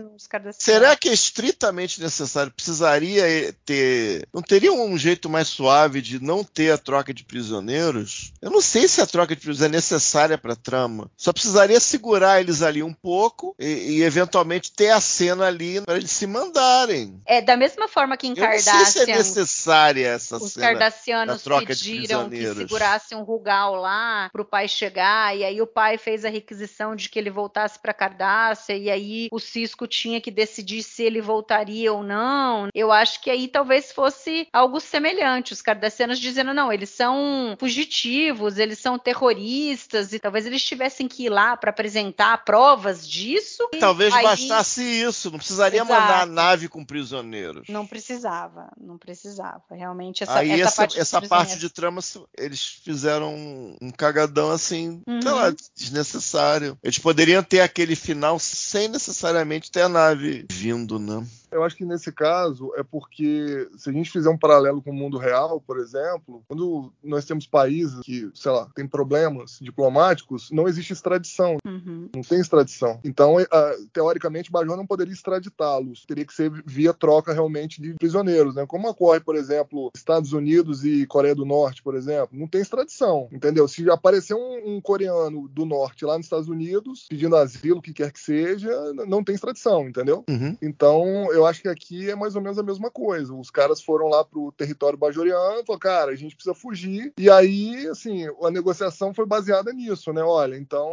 [SPEAKER 2] será que é estritamente necessário? Precisaria ter. Não teria um jeito mais suave de não ter a troca de prisioneiros? Eu não sei se a troca de prisioneiros é necessária para a trama. Só precisaria segurar eles ali um pouco e, e eventualmente ter a cena ali para eles se mandarem.
[SPEAKER 1] É, da mesma forma que em Cardassian.
[SPEAKER 2] Não sei se é necessária essa
[SPEAKER 1] os
[SPEAKER 2] cena.
[SPEAKER 1] Os Cardassianos pediram que segurasse um Rugal lá para o pai chegar, e aí o pai fez a requisição de que ele voltasse para Cardassia, e aí o Cisco tinha que decidir se ele voltaria ou não. Eu acho que aí talvez fosse algo semelhante. Os cardassianos dizendo, não, eles são fugitivos, eles são terroristas, e talvez eles tivessem que ir lá para apresentar provas disso.
[SPEAKER 2] Talvez
[SPEAKER 1] aí...
[SPEAKER 2] bastasse isso, não precisaria Exato. mandar a nave com prisioneiros.
[SPEAKER 1] Não precisava, não precisava. Realmente, essa,
[SPEAKER 2] aí
[SPEAKER 1] essa,
[SPEAKER 2] essa
[SPEAKER 1] parte,
[SPEAKER 2] essa parte de trama, eles fizeram um cagadão assim, uhum. sei lá, desnecessário. Eles poderiam ter aquele final sem necessariamente ter a nave vindo, né?
[SPEAKER 3] Eu acho que nesse caso é porque se a gente fizer um paralelo com o mundo real, por exemplo, quando nós temos países que, sei lá, tem problemas diplomáticos, não existe extradição.
[SPEAKER 1] Uhum.
[SPEAKER 3] Não tem extradição. Então, uh, teoricamente, Bajor não poderia extraditá-los. Teria que ser via troca realmente de prisioneiros, né? Como ocorre, por exemplo, Estados Unidos e Coreia do Norte, por exemplo. Não tem extradição, entendeu? Se aparecer um, um coreano do norte lá nos Estados Unidos pedindo asilo, o que quer que seja, não tem extradição, entendeu?
[SPEAKER 2] Uhum.
[SPEAKER 3] Então, eu acho que aqui é mais ou menos a mesma coisa. Os caras foram lá pro território bajoriano, falaram, cara, a gente precisa fugir. E aí, assim, a negociação foi baseada nisso, né? Olha, então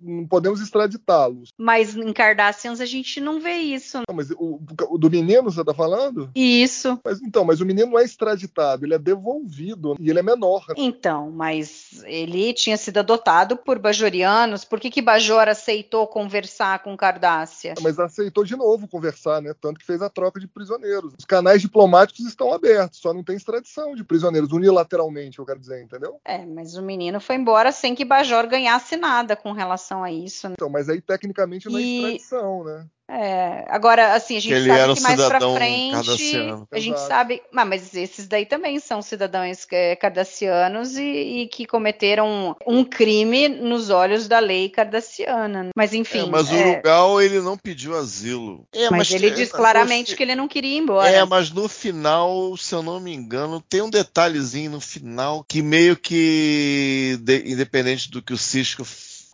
[SPEAKER 3] não podemos extraditá-los.
[SPEAKER 1] Mas em Cardassians a gente não vê isso.
[SPEAKER 3] Não, mas o, o, do menino você tá falando?
[SPEAKER 1] Isso.
[SPEAKER 3] Mas então, mas o menino não é extraditado, ele é devolvido e ele é menor.
[SPEAKER 1] Então, mas ele tinha sido adotado por bajorianos. Por que que Bajor aceitou conversar com Cardassia?
[SPEAKER 3] Mas aceitou de novo conversar, né? Tanto que fez a troca de prisioneiros. Os canais diplomáticos estão abertos, só não tem extradição de prisioneiros unilateralmente, eu quero dizer, entendeu?
[SPEAKER 1] É, mas o menino foi embora sem que Bajor ganhasse nada com relação a isso. Né?
[SPEAKER 3] Então, mas aí tecnicamente não é
[SPEAKER 1] e...
[SPEAKER 3] extradição, né?
[SPEAKER 1] É, agora, assim, a gente
[SPEAKER 2] Ele
[SPEAKER 1] sabe
[SPEAKER 2] era um
[SPEAKER 1] que mais pra frente
[SPEAKER 2] cardassiano.
[SPEAKER 1] a gente
[SPEAKER 3] Exato.
[SPEAKER 1] sabe. Ah, mas esses daí também são cidadãos é, cardassianos e, e que cometeram um crime nos olhos da lei cardassiana. né? Mas enfim.
[SPEAKER 2] É, mas o
[SPEAKER 1] é,
[SPEAKER 2] Urugal, ele não pediu asilo. É,
[SPEAKER 1] mas ele diz claramente que ele não queria ir embora.
[SPEAKER 2] É, mas no final, se eu não me engano, tem um detalhezinho no final que meio que, de- independente do que o Cisco.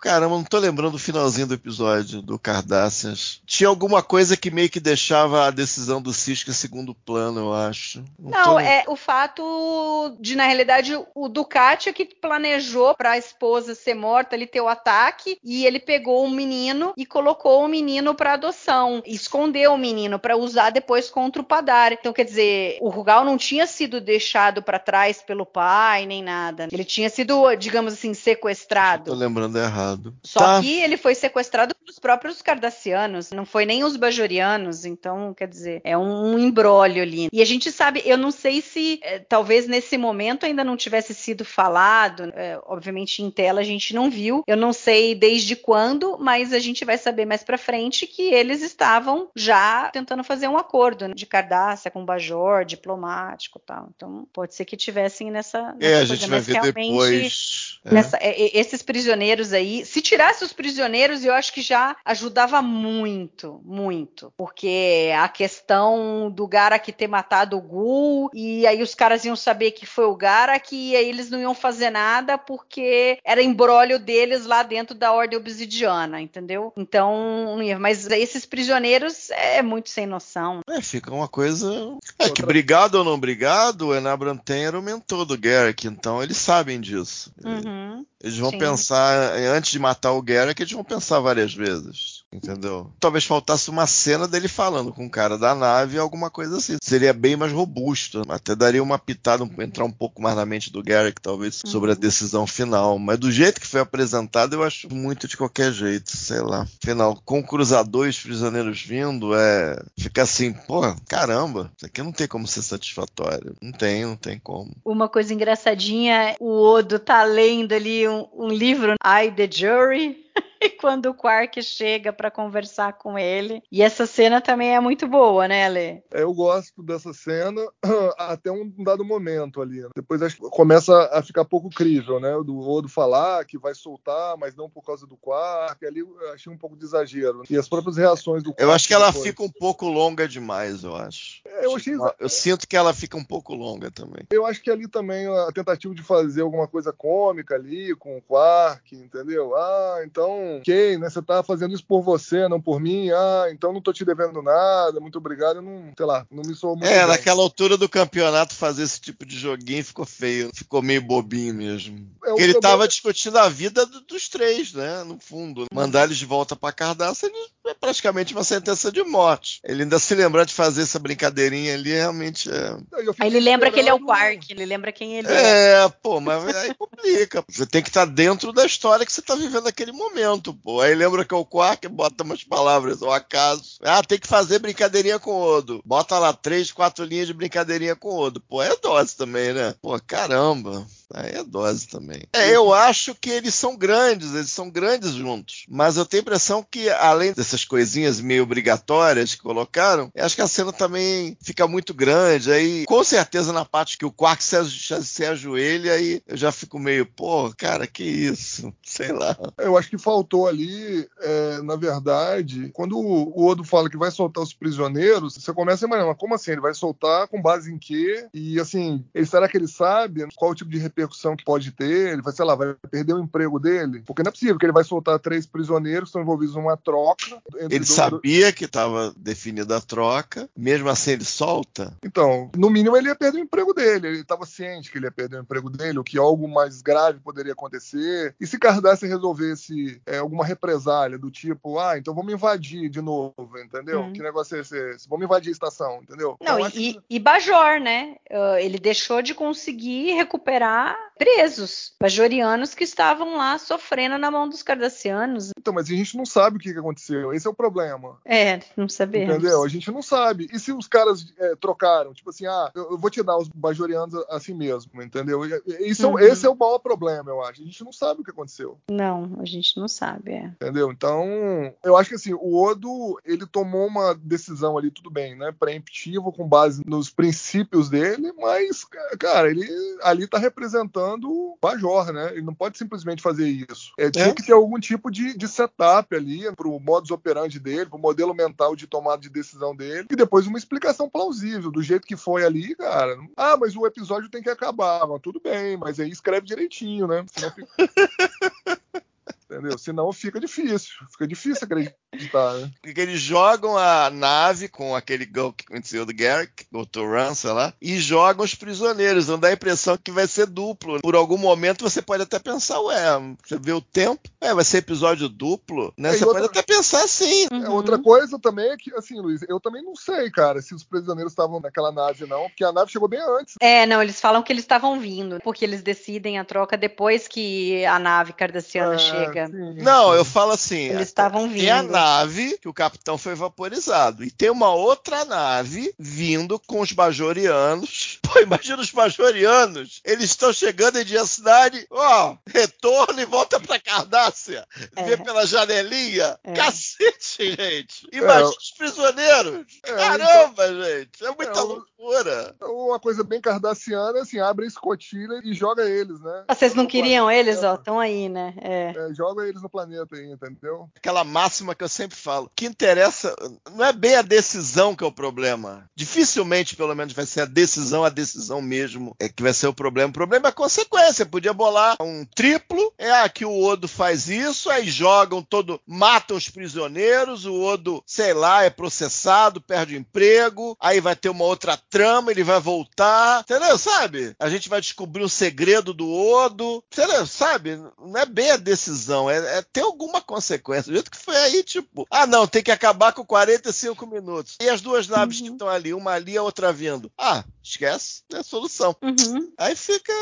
[SPEAKER 2] Caramba, não tô lembrando o finalzinho do episódio do Cardassians. Tinha alguma coisa que meio que deixava a decisão do Cisco em segundo plano, eu acho.
[SPEAKER 1] Não,
[SPEAKER 2] tô-
[SPEAKER 1] é o fato de, na realidade, o Ducati é que planejou para a esposa ser morta, ele ter o ataque, e ele pegou o menino e colocou o menino para adoção, escondeu o menino para usar depois contra o Padar. Então, quer dizer, o Rugal não tinha sido deixado para trás pelo pai, nem nada. Ele tinha sido, digamos assim,
[SPEAKER 2] Tô
[SPEAKER 1] sequestrado.
[SPEAKER 2] lembrando errado.
[SPEAKER 1] Só
[SPEAKER 2] Tá.
[SPEAKER 1] que ele foi sequestrado pelos próprios cardassianos, não foi nem os bajorianos, então, quer dizer, é um, imbróglio ali. E a gente sabe, eu não sei se eh, talvez nesse momento ainda não tivesse sido falado, eh, obviamente em tela a gente não viu, eu não sei desde quando, mas a gente vai saber mais pra frente que eles estavam já tentando fazer um acordo né, de Cardassia com o Bajor, diplomático e tal. Então, pode ser que tivessem nessa.
[SPEAKER 2] É, a
[SPEAKER 1] nessa
[SPEAKER 2] gente
[SPEAKER 1] coisa,
[SPEAKER 2] vai ver depois. É.
[SPEAKER 1] Nessa- é, é, esses prisioneiros aí, se tirasse os prisioneiros, eu acho que já ajudava muito, muito. Porque a questão do Garak ter matado o Gul, e aí os caras iam saber que foi o Garak, e aí eles não iam fazer nada porque era embrólio deles lá dentro da Ordem Obsidiana, entendeu? Então, não ia. mas esses prisioneiros é muito sem noção.
[SPEAKER 2] É, fica uma coisa. É que
[SPEAKER 3] Outra-
[SPEAKER 2] brigado ou não brigado, o Enabranten era o mentor do Garrick, então eles sabem disso.
[SPEAKER 1] Uhum.
[SPEAKER 2] Eles vão
[SPEAKER 1] Sim.
[SPEAKER 2] pensar, antes de matar o Garrick, eles vão pensar várias vezes. Entendeu? Talvez faltasse uma cena dele falando com o cara da nave, alguma coisa assim. Seria bem mais robusto. Até daria uma pitada, entrar um pouco mais na mente do Garrick, talvez, sobre a decisão final. Mas do jeito que foi apresentado, eu acho muito de qualquer jeito, sei lá. Final, com o cruzador e os prisioneiros vindo, é. Fica assim, pô, caramba, isso aqui não tem como ser satisfatório. Não tem, não tem como.
[SPEAKER 1] Uma coisa engraçadinha, o Odo tá lendo ali um, um livro, I the Jury, <laughs> e <laughs> quando o Quark chega pra conversar com ele. E essa cena também é muito boa, né, Lê?
[SPEAKER 3] É, Eu gosto dessa cena <clears throat> até um dado momento ali. né? Depois acho que começa a ficar pouco crível, né? Do Odo falar que vai soltar, mas não por causa do Quark. Ali eu achei um pouco de exagero. E as próprias reações do
[SPEAKER 2] Eu
[SPEAKER 3] Quark
[SPEAKER 2] acho que ela
[SPEAKER 3] depois.
[SPEAKER 2] fica um pouco longa demais, eu acho.
[SPEAKER 3] Eu achei
[SPEAKER 2] Eu sinto que ela fica um pouco longa também.
[SPEAKER 3] Eu acho que ali também a tentativa de fazer alguma coisa cômica ali com o Quark, entendeu? Ah, então, ok, né? Você tá fazendo isso por você, não por mim. Ah, então não tô te devendo nada, muito obrigado. Eu não, sei lá, não me sou muito.
[SPEAKER 2] É,
[SPEAKER 3] bem.
[SPEAKER 2] naquela altura do campeonato fazer esse tipo de joguinho ficou feio. Ficou meio bobinho mesmo.
[SPEAKER 3] É,
[SPEAKER 2] ele
[SPEAKER 3] problema-
[SPEAKER 2] tava discutindo a vida do- dos três, né? No fundo. Mandar eles de volta pra Cardaça ele- é praticamente uma sentença de morte. Ele ainda se lembrar de fazer essa brincadeirinha ali, realmente é.
[SPEAKER 1] Aí ele lembra que ele é o Quark, ele lembra quem ele é.
[SPEAKER 2] É, pô, mas aí complica. Você tem que estar dentro da história que você tá vivendo naquele momento, pô. Aí lembra que é o Quark, bota umas palavras, ao acaso. Ah, tem que fazer brincadeirinha com o Odo. Bota lá três, quatro linhas de brincadeirinha com o Odo. Pô, é dose também, né? Pô, caramba. Aí é dose também. É, eu acho que eles são grandes, eles são grandes juntos. Mas eu tenho a impressão que, além dessas coisinhas meio obrigatórias que colocaram, eu acho que a cena também fica muito grande. Aí, com certeza, na parte que o Quark se, se ajoelha, aí eu já fico meio, pô, cara, que isso? Sei lá.
[SPEAKER 3] Eu acho que faltou ali, é, na verdade, quando o Odo fala que vai soltar os prisioneiros, você começa a imaginar, como assim? Ele vai soltar com base em quê? E assim, ele, será que ele sabe qual o tipo de repercussão que pode ter? Ele vai, sei lá, vai perder o emprego dele? Porque não é possível que ele vai soltar três prisioneiros que estão envolvidos numa troca.
[SPEAKER 2] Ele dois... sabia que estava definida a troca, mesmo assim ele solta?
[SPEAKER 3] Então, no mínimo ele ia perder o emprego dele, ele estava ciente que ele ia perder o emprego dele, o que algo mais grave poderia acontecer. E se Cardácia resolvesse é, alguma represália do tipo, ah, então vamos invadir de novo, entendeu? Hum. Que negócio é esse? Vamos invadir a estação, entendeu?
[SPEAKER 1] Não, e, que... e Bajor, né? Uh, ele deixou de conseguir recuperar presos bajorianos que estavam lá sofrendo na mão dos cardassianos.
[SPEAKER 3] Então, mas a gente não sabe o que aconteceu. Esse é o problema.
[SPEAKER 1] É, não sabemos.
[SPEAKER 3] Entendeu? A gente não sabe. E se os caras é, trocaram? Tipo assim, ah, eu, vou te dar os bajorianos assim mesmo, entendeu? Isso, uhum. Esse é o maior problema, eu acho. A gente não sabe o que aconteceu.
[SPEAKER 1] Não, a gente não sabe, é.
[SPEAKER 3] Entendeu? Então, eu acho que assim, o Odo, ele tomou uma decisão ali, tudo bem, né? Preemptivo, com base nos princípios dele, mas, cara, ele ali tá representando o Bajor, né? Ele não pode simplesmente fazer isso. É, tinha é. que ter algum tipo de, de setup ali pro modus operandi dele, pro modelo mental de tomada de decisão dele, e depois uma explicação plausível, do jeito que foi ali, cara. Ah, mas o episódio tem que acabar. Mas tudo bem, mas aí escreve direitinho, né? Senão fica... <laughs> entendeu? Senão fica difícil, fica difícil acreditar, né? <laughs>
[SPEAKER 2] Porque eles jogam a nave com aquele gol que aconteceu do Garrick, o Turan, sei lá, e jogam os prisioneiros, não dá a impressão que vai ser duplo. Por algum momento você pode até pensar, ué, você vê o tempo, é, vai ser episódio duplo, né? É, você outra... pode até pensar assim.
[SPEAKER 3] Uhum. Outra coisa também é que, assim, Luiz, eu também não sei, cara, se os prisioneiros estavam naquela nave, não, porque a nave chegou bem antes.
[SPEAKER 1] É, não, eles falam que eles estavam vindo, porque eles decidem a troca depois que a nave cardassiana é, chega.
[SPEAKER 2] Não, eu falo assim.
[SPEAKER 1] Eles estavam vindo.
[SPEAKER 2] Tem a nave que o capitão foi vaporizado. E tem uma outra nave vindo com os bajorianos. <laughs> Pô, imagina os bajorianos. Eles estão chegando em dia cidade. Ó, retorna e volta pra Cardácia. É. Vê pela janelinha. É. Cacete, gente. Imagina é. os prisioneiros. É, Caramba, então... gente. É muita é, loucura.
[SPEAKER 3] Uma coisa bem cardaciana, assim, abre a escotilha e joga eles, né?
[SPEAKER 1] Vocês não queriam eles, ó, estão aí, né? É.
[SPEAKER 3] joga eles no planeta aí, entendeu?
[SPEAKER 2] Aquela máxima que eu sempre falo. Que interessa não é bem a decisão que é o problema. Dificilmente, pelo menos, vai ser a decisão, a decisão mesmo é que vai ser o problema. O problema é a consequência. Podia bolar um triplo, é aqui o Odo faz isso, aí jogam todo, matam os prisioneiros, o Odo, sei lá, é processado, perde o emprego, aí vai ter uma outra trama, ele vai voltar, entendeu? Sabe? A gente vai descobrir o segredo do Odo, entendeu? Sabe? Não é bem a decisão, é, é ter alguma consequência. Do jeito que foi aí, tipo, ah, não, tem que acabar com 45 minutos. E as duas naves uhum. que estão ali, uma ali e a outra vindo. Ah, esquece, é a solução. Uhum. Aí fica.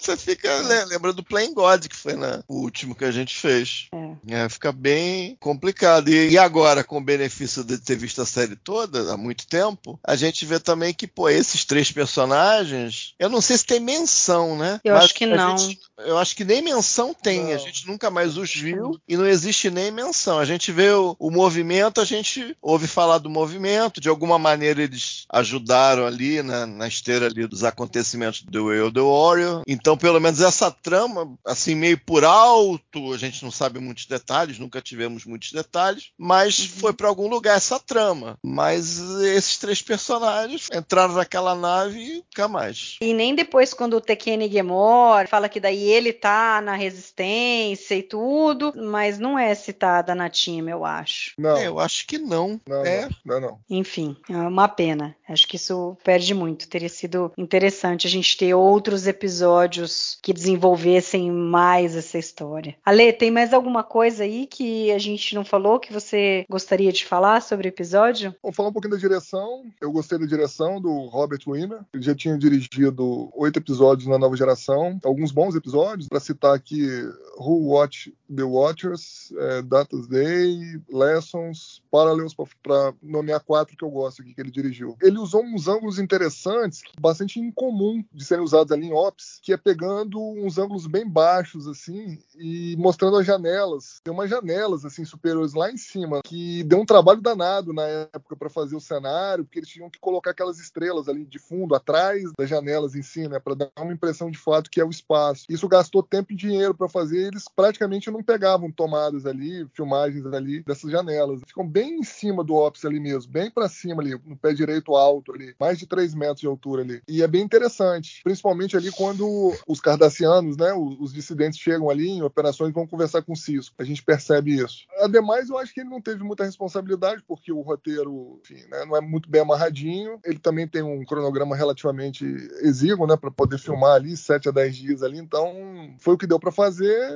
[SPEAKER 2] Você fica é. lembrando do Playing God, que foi na, o último que a gente fez. É. é fica bem complicado. E, e, agora, com o benefício de ter visto a série toda há muito tempo, a gente vê também que, pô, esses três personagens. Eu não sei se tem menção, né?
[SPEAKER 1] Eu Mas acho que não.
[SPEAKER 2] Gente, eu acho que nem menção tem. Não. A gente nunca mais os viu e não existe nem menção. A gente vê o, o movimento, a gente ouve falar do movimento, de alguma maneira eles ajudaram ali na, na esteira ali dos acontecimentos do Way of the Warrior. Então, pelo menos essa trama, assim, meio por alto, a gente não sabe muitos detalhes, nunca tivemos muitos detalhes, mas uhum. foi para algum lugar essa trama. Mas esses três personagens entraram naquela nave e nunca mais.
[SPEAKER 1] E nem depois, quando o Tekene Gemor fala que daí ele tá na resistência e tudo, mas não é citada na time, eu acho.
[SPEAKER 2] Não. É, eu acho que não.
[SPEAKER 3] Não,
[SPEAKER 2] é.
[SPEAKER 3] não, não,
[SPEAKER 1] Enfim, é uma pena. Acho que isso perde muito. Teria sido interessante a gente ter outros episódios que desenvolvessem mais essa história. Ale, tem mais alguma coisa aí que a gente não falou que você gostaria de falar sobre o episódio?
[SPEAKER 3] Vou falar um pouquinho da direção. Eu gostei da direção do Robert Wiener. Ele já tinha dirigido oito episódios na nova geração, alguns bons episódios episódios, para citar aqui Who Watch the Watchers, é, Data's Day, Lessons, Parallels, para nomear quatro que eu gosto aqui que ele dirigiu. Ele usou uns ângulos interessantes, bastante incomum de serem usados ali em Ops, que é pegando uns ângulos bem baixos, assim, e mostrando as janelas. Tem umas janelas, assim, superiores lá em cima, que deu um trabalho danado na época para fazer o cenário, porque eles tinham que colocar aquelas estrelas ali de fundo, atrás das janelas em si, né, para dar uma impressão de fato que é o espaço. Isso gastou tempo e dinheiro para fazer, eles praticamente não pegavam tomadas ali, filmagens ali dessas janelas. Ficam bem em cima do Ops ali mesmo, bem para cima ali, no pé direito alto ali, mais de 3 metros de altura ali. E é bem interessante, principalmente ali quando os cardassianos, né, os, os dissidentes chegam ali em operações vão conversar com o Cisco. A gente percebe isso. Ademais, eu acho que ele não teve muita responsabilidade, porque o roteiro, enfim, né, não é muito bem amarradinho. Ele também tem um cronograma relativamente exíguo, né, para poder filmar ali 7 a 10 dias ali. Então, foi o que deu para fazer,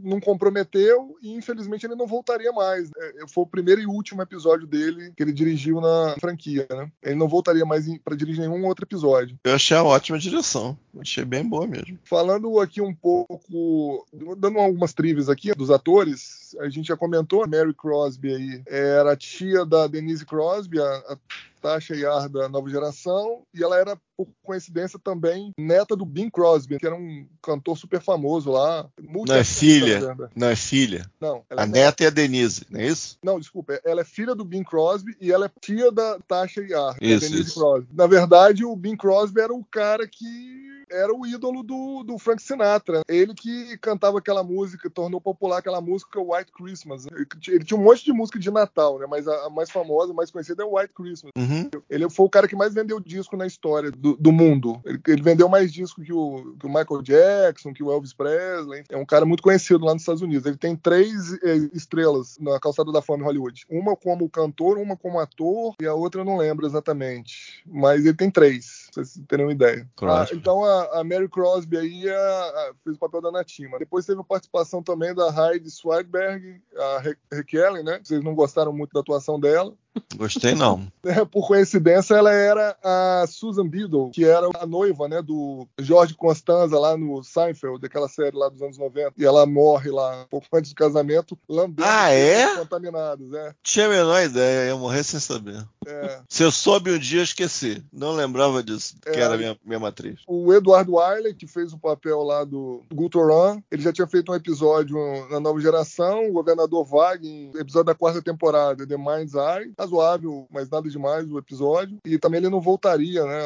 [SPEAKER 3] não comprometeu e infelizmente ele não voltaria mais. É, foi o primeiro e último episódio dele que ele dirigiu na franquia, né? Ele não voltaria mais para dirigir nenhum outro episódio.
[SPEAKER 2] Eu achei a ótima direção. Achei bem boa mesmo.
[SPEAKER 3] Falando aqui um pouco, dando algumas trivias aqui dos atores, a gente já comentou, a Mary Crosby aí era tia da Denise Crosby, a, a Tasha Yar da nova geração, e ela era, por coincidência, também neta do Bing Crosby, que era um cantor super famoso lá.
[SPEAKER 2] Não é filha. Não é filha.
[SPEAKER 3] Não.
[SPEAKER 2] a é neta é a Denise, não é isso?
[SPEAKER 3] Não, desculpa. Ela é filha do Bing Crosby e ela é tia da Tasha Yar,
[SPEAKER 2] isso,
[SPEAKER 3] da Denise
[SPEAKER 2] isso.
[SPEAKER 3] Crosby. Na verdade, o Bing Crosby era o cara que era o ídolo do, do Frank Sinatra. Ele que cantava aquela música, tornou popular aquela música White Christmas. Ele tinha um monte de música de Natal, né? Mas a, a mais famosa, a mais conhecida é o White Christmas.
[SPEAKER 2] Uhum.
[SPEAKER 3] Ele foi o cara que mais vendeu disco na história do, do mundo. Ele, ele, vendeu mais disco que o, que o, Michael Jackson, que o Elvis Presley. É um cara muito conhecido lá nos Estados Unidos. Ele tem três é, estrelas na calçada da fama em Hollywood. Uma como cantor, uma como ator e a outra eu não lembro exatamente. Mas ele tem três, pra vocês terem uma ideia. Ah, então a, a, Mary Crosby aí a, a, fez o papel da Natima. Depois teve a participação também da Heidi Swagberg, a Raquel, né? Vocês não gostaram muito da atuação dela.
[SPEAKER 2] Gostei não. <laughs>
[SPEAKER 3] É, por coincidência, ela era a Susan Biddle, que era a noiva, né, do Jorge Constanza lá no Seinfeld, daquela série lá dos anos 90. E ela morre lá, um pouco antes do casamento, lambendo
[SPEAKER 2] ah, é?
[SPEAKER 3] contaminados, é.
[SPEAKER 2] Tinha a menor ideia, ia morrer sem saber.
[SPEAKER 3] É.
[SPEAKER 2] Se eu soube um dia, eu esqueci. Não lembrava disso, que
[SPEAKER 3] É.
[SPEAKER 2] era a minha, minha matriz.
[SPEAKER 3] O Eduardo Wiley, que fez o papel lá do Gutoran, ele já tinha feito um episódio na nova geração, o governador Wagner, episódio da quarta temporada, The Mind's Eye. Razoável, mas nada demais o episódio. E também ele não voltaria, né,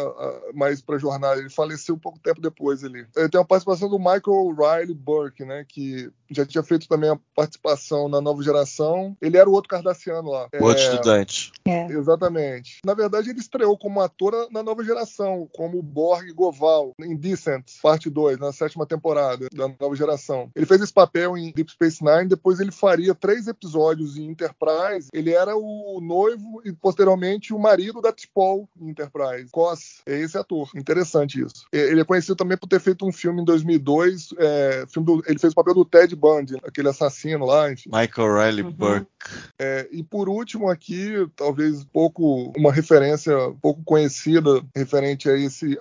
[SPEAKER 3] mais pra jornada. Ele faleceu um pouco tempo depois ali. Ele tem a participação do Michael Riley Burke, né, que já tinha feito também a participação na nova geração. Ele era o outro cardassiano lá.
[SPEAKER 2] O outro
[SPEAKER 3] É,
[SPEAKER 2] estudante.
[SPEAKER 3] Exatamente. Na verdade, ele estreou como ator na nova geração, como Borg Goval, em Decent, parte 2, na sétima temporada da nova geração. Ele fez esse papel em Deep Space Nine, depois ele faria três episódios em Enterprise. Ele era o noivo e, posteriormente, o marido da T'Pol Enterprise. Cos, é esse ator. Interessante isso. Ele é conhecido também por ter feito um filme em 2002, é, filme do- ele fez o papel do Ted Bundy, aquele assassino lá, enfim.
[SPEAKER 2] Michael Riley
[SPEAKER 1] Uhum.
[SPEAKER 2] Burke.
[SPEAKER 3] É, e por último aqui, talvez pouco uma referência pouco conhecida referente a esse,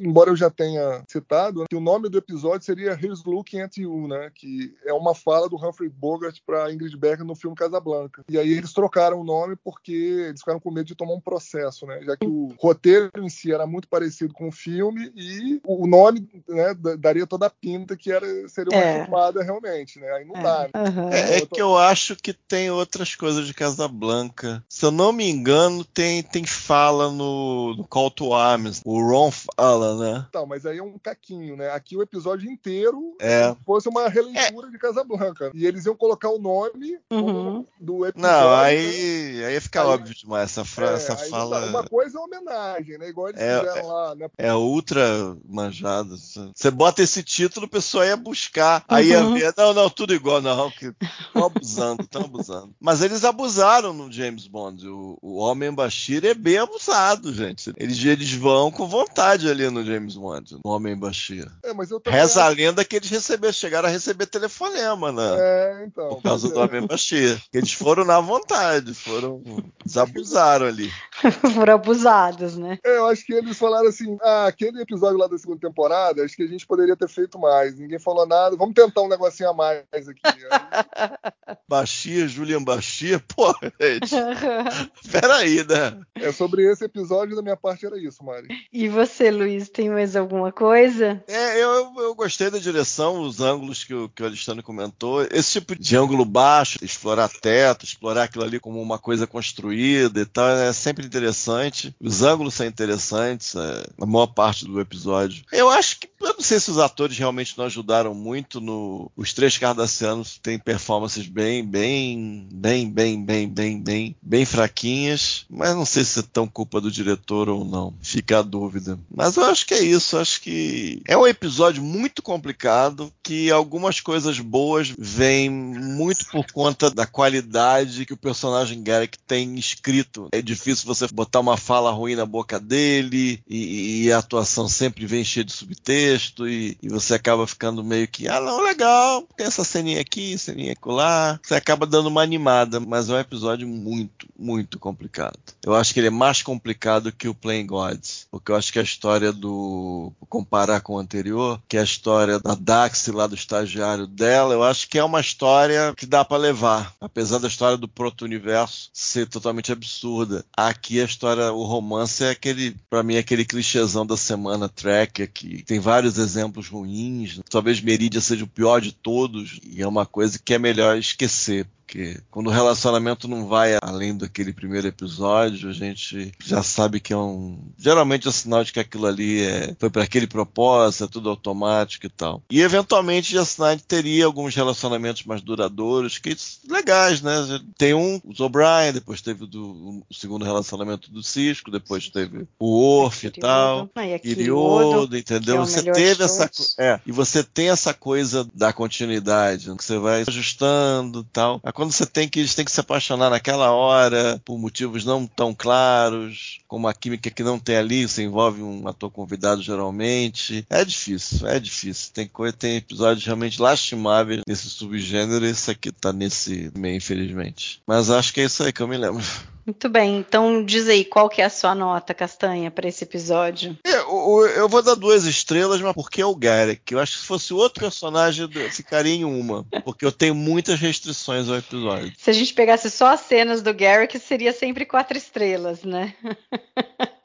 [SPEAKER 3] embora eu já tenha citado, que o nome do episódio seria Here's Looking at You, né? Que é uma fala do Humphrey Bogart para Ingrid Bergman no filme Casablanca. E aí eles trocaram o nome porque eles ficaram com medo de tomar um processo, né? Já que o roteiro em si era muito parecido com o filme e o nome, né, da- daria toda a pinta que era seria uma
[SPEAKER 1] É.
[SPEAKER 3] chupada realmente, né? Aí não dá. né?
[SPEAKER 1] Aham.
[SPEAKER 2] É, é
[SPEAKER 3] tô-
[SPEAKER 2] que eu acho que tem outras coisas de Casablanca. Se eu não me engano, tem, tem fala no, no Call to Arms. O Ron fala, né?
[SPEAKER 3] Então, mas aí é um caquinho, né? Aqui o episódio inteiro
[SPEAKER 2] É.
[SPEAKER 3] fosse uma releitura de Casablanca. E eles iam colocar o nome
[SPEAKER 1] Uhum.
[SPEAKER 3] do episódio.
[SPEAKER 2] Não,
[SPEAKER 3] né?
[SPEAKER 2] aí, aí fica
[SPEAKER 3] Aí-
[SPEAKER 2] óbvio demais. Essa, fra-
[SPEAKER 3] É,
[SPEAKER 2] essa
[SPEAKER 3] aí
[SPEAKER 2] fala
[SPEAKER 3] Uma coisa é homenagem, né? Igual eles
[SPEAKER 2] É,
[SPEAKER 3] fizeram lá, né?
[SPEAKER 2] é ultra manjada. Você bota esse título, o pessoal ia buscar. Aí ia
[SPEAKER 1] Uhum.
[SPEAKER 2] ver. Não, não, tudo igual, não. Que estão abusando, estão abusando. Mas eles abusaram no James Bond. O, o Homem Bashir é bem abusado, gente. Eles, eles vão com vontade ali no James Bond, no Homem Bashir.
[SPEAKER 3] É, mas eu também
[SPEAKER 2] Reza a
[SPEAKER 3] acho-
[SPEAKER 2] lenda que eles receberam, chegaram a receber telefonema, né?
[SPEAKER 3] É, então.
[SPEAKER 2] Por causa
[SPEAKER 3] pois
[SPEAKER 2] do
[SPEAKER 3] é.
[SPEAKER 2] Homem Bashir. Eles foram na vontade, foram. Eles abusaram ali. <laughs>
[SPEAKER 1] Foram abusados, né?
[SPEAKER 3] É, eu acho que eles falaram assim: ah, aquele episódio lá da segunda temporada, acho que a gente poderia ter feito mais. Ninguém falou nada, vamos tentar um negocinho a mais aqui. <laughs>
[SPEAKER 2] Baixia, Julian Baixia, pô, gente. <laughs> Peraí, né?
[SPEAKER 3] É sobre esse episódio da minha parte era isso, Mari.
[SPEAKER 1] E você, Luiz, tem mais alguma coisa?
[SPEAKER 2] É, eu, eu gostei da direção, os ângulos que o, que o Alexandre comentou. Esse tipo de ângulo baixo, explorar teto, explorar aquilo ali como uma coisa construída e tal, é sempre interessante. Os ângulos são interessantes, é, a maior parte do episódio. Eu acho que, eu não sei se os atores realmente não ajudaram muito no. Os três cardassianos têm performances bem, bem, bem, bem, bem, bem, bem, bem fraquinhas, mas não sei se é tão culpa do diretor ou não. Fica a dúvida. Mas eu acho que é isso, acho que é um episódio muito complicado que algumas coisas boas vêm muito por conta da qualidade que o personagem Garrick tem escrito. É difícil você botar uma fala ruim na boca dele e, e a atuação sempre vem cheia de subtexto e, e, você acaba ficando meio que, ah, não, legal, tem essa ceninha aqui, ceninha lá. Você acaba dando uma animada, mas é um episódio muito, muito complicado. Eu acho que ele é mais complicado que o Playing Gods, porque eu acho que a história do comparar com o anterior, que é a história da Dax lá do estagiário dela, eu acho que é uma história que dá para levar, apesar da história do proto-universo ser totalmente absurda. Aqui a história, o romance é aquele, para mim, é aquele clichêzão da semana track, que tem vários exemplos ruins. Talvez Meridia seja o pior de todos, e é uma coisa que é melhor esquecer porque quando o relacionamento não vai além daquele primeiro episódio, a gente já sabe que é um. Geralmente é um sinal de que aquilo ali é... foi para aquele propósito, é tudo automático e tal. E eventualmente Jasnine teria alguns relacionamentos mais duradouros, que legais, né? Tem um, o O'Brien, depois teve o, do, o segundo relacionamento do Cisco, depois teve o Orf e tal.
[SPEAKER 1] E
[SPEAKER 2] Iriodo, entendeu?
[SPEAKER 1] é
[SPEAKER 2] você teve essa. É, e você tem essa coisa da continuidade, que você vai ajustando e tal. Aí quando você tem que, têm que se apaixonar naquela hora, por motivos não tão claros, como a química que não tem ali, você envolve um ator convidado geralmente. É difícil, é difícil. Tem tem episódios realmente lastimáveis nesse subgênero, e esse aqui tá nesse meio, infelizmente. Mas acho que é isso aí que eu me lembro.
[SPEAKER 1] Muito bem, então diz aí qual que é a sua nota, Castanha, para esse episódio.
[SPEAKER 2] É, o- o- eu vou dar duas estrelas, mas porque é o Garrick. Eu acho que se fosse outro personagem, eu ficaria em uma. Porque eu tenho muitas restrições ao episódio.
[SPEAKER 1] Se a gente pegasse só as cenas do Garrick, seria sempre quatro estrelas, né? <laughs>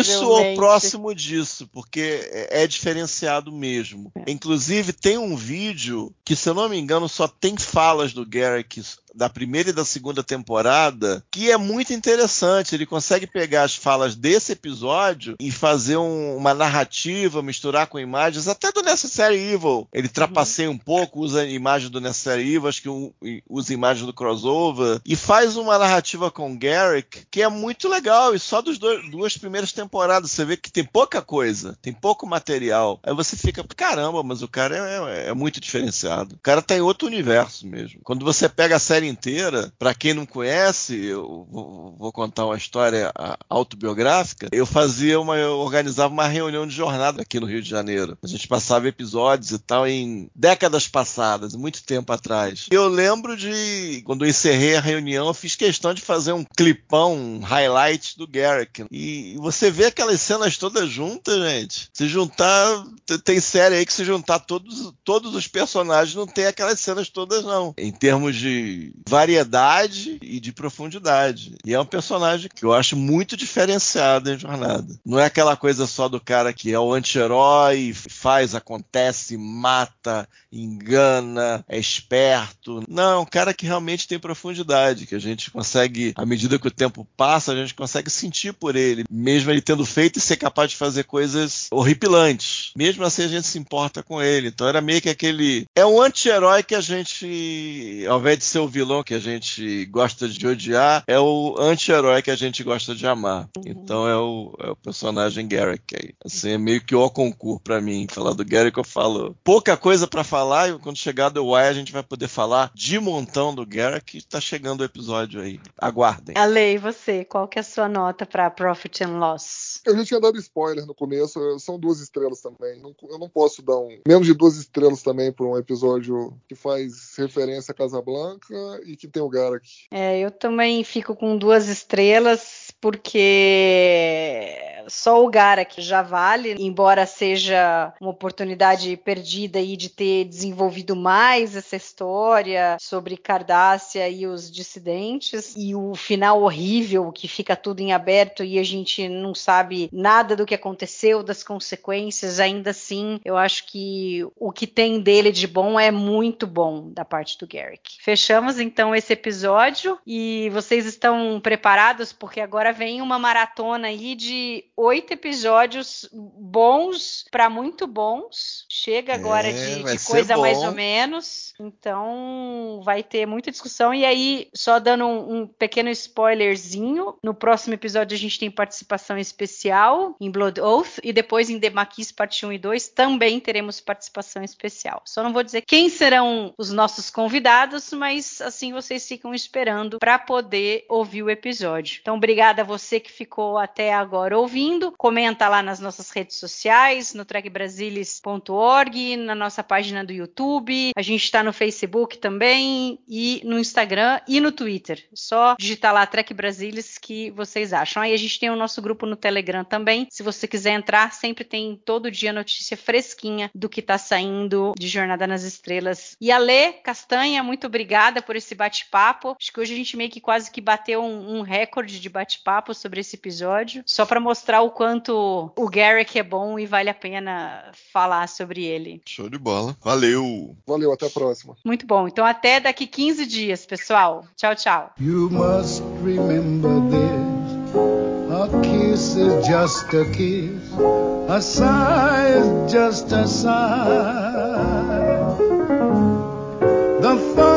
[SPEAKER 2] Isso ou próximo disso, porque é é diferenciado mesmo. Inclusive, tem um vídeo que, se eu não me engano, só tem falas do Garrick da primeira e da segunda temporada, que é muito interessante. Ele consegue pegar as falas desse episódio e fazer um- uma narrativa, misturar com imagens, até do Necessary Evil. Ele trapaceia um pouco, usa imagens do Necessary Evil, acho que um- usa imagens do crossover, e faz uma narrativa com Garrick que é muito legal, e só das duas primeiras temporadas. Você vê que tem pouca coisa, tem pouco material. Aí você fica, caramba, mas o cara é, é- é muito diferenciado. O cara tá em outro universo mesmo. Quando você pega a série inteira, pra quem não conhece, eu vou, contar uma história autobiográfica. Eu fazia uma, eu organizava uma reunião de jornada aqui no Rio de Janeiro. A gente passava episódios e tal em décadas passadas, muito tempo atrás. Eu lembro de quando eu encerrei a reunião, eu fiz questão de fazer um clipão, um highlight do Garrick. E você vê aquelas cenas todas juntas, gente. Se juntar, tem série aí que se juntar todos, todos os personagens, não tem aquelas cenas todas, não. Em termos de variedade e de profundidade. E é um personagem que eu acho muito diferenciado em jornada. Não é aquela coisa só do cara que é o anti-herói, faz, acontece, mata, engana, é esperto. Não, é um cara que realmente tem profundidade, que a gente consegue, à medida que o tempo passa, a gente consegue sentir por ele, mesmo ele tendo feito e ser capaz de fazer coisas horripilantes. Mesmo assim a gente se importa com ele. Então era meio que aquele. É um anti-herói que a gente, ao invés de ser vilão que a gente gosta de odiar, é o anti-herói que a gente gosta de amar. Então é o, é o personagem Garrick aí. Assim, é meio que o concurso pra mim. Falar do Garrick eu falo pouca coisa pra falar e quando chegar do Why a gente vai poder falar de montão do Garrick. Tá chegando o episódio aí. Aguardem.
[SPEAKER 1] Ale, e você, qual que é a sua nota para Profit and Loss?
[SPEAKER 3] Eu já tinha dado spoiler no começo, são duas estrelas também. Eu não posso dar um menos de duas estrelas também para um episódio que faz referência a Casablanca. E que tem o Garak.
[SPEAKER 1] É, eu também fico com duas estrelas, porque só o Garak já vale, embora seja uma oportunidade perdida aí de ter desenvolvido mais essa história sobre Cardassia e os dissidentes, e o final horrível que fica tudo em aberto e a gente não sabe nada do que aconteceu, das consequências, ainda assim, eu acho que o que tem dele de bom é muito bom da parte do Garrick. Fechamos então esse episódio e vocês estão preparados porque agora vem uma maratona aí de oito episódios bons para muito bons. Chega agora
[SPEAKER 2] É,
[SPEAKER 1] de, de coisa mais ou menos. Então vai ter muita discussão. E aí, só dando um, um pequeno spoilerzinho, no próximo episódio a gente tem participação especial em Blood Oath e depois em The Maquis parte 1 e 2 também teremos participação especial. Só não vou dizer quem serão os nossos convidados, mas assim vocês ficam esperando para poder ouvir o episódio. Então, obrigada a você que ficou até agora ouvindo. Comenta lá nas nossas redes sociais, no trackbrasilis.org, na nossa página do YouTube. A gente está no Facebook também e no Instagram e no Twitter. Só digitar lá Trek Brasilis que vocês acham. Aí a gente tem o nosso grupo no Telegram também. Se você quiser entrar, sempre tem todo dia notícia fresquinha do que está saindo de Jornada nas Estrelas. E a Lê Castanha, muito obrigada por esse bate-papo. Acho que hoje a gente meio que quase que bateu um, um recorde de bate-papo sobre esse episódio, só para mostrar o quanto o Garrick é bom e vale a pena falar sobre ele.
[SPEAKER 2] Show de bola. Valeu.
[SPEAKER 3] Valeu, até a próxima.
[SPEAKER 1] Muito bom. Então até daqui 15 dias, pessoal. Tchau, tchau.
[SPEAKER 8] You must remember this. A kiss is just a kiss. A sigh is just a sigh.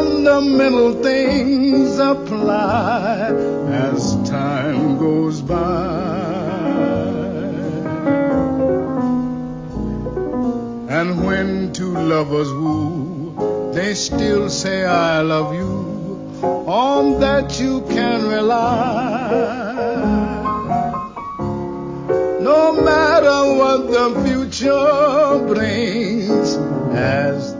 [SPEAKER 8] Fundamental things apply as time goes by. And when two lovers woo, they still say I love you. On that you can rely. No matter what the future brings, as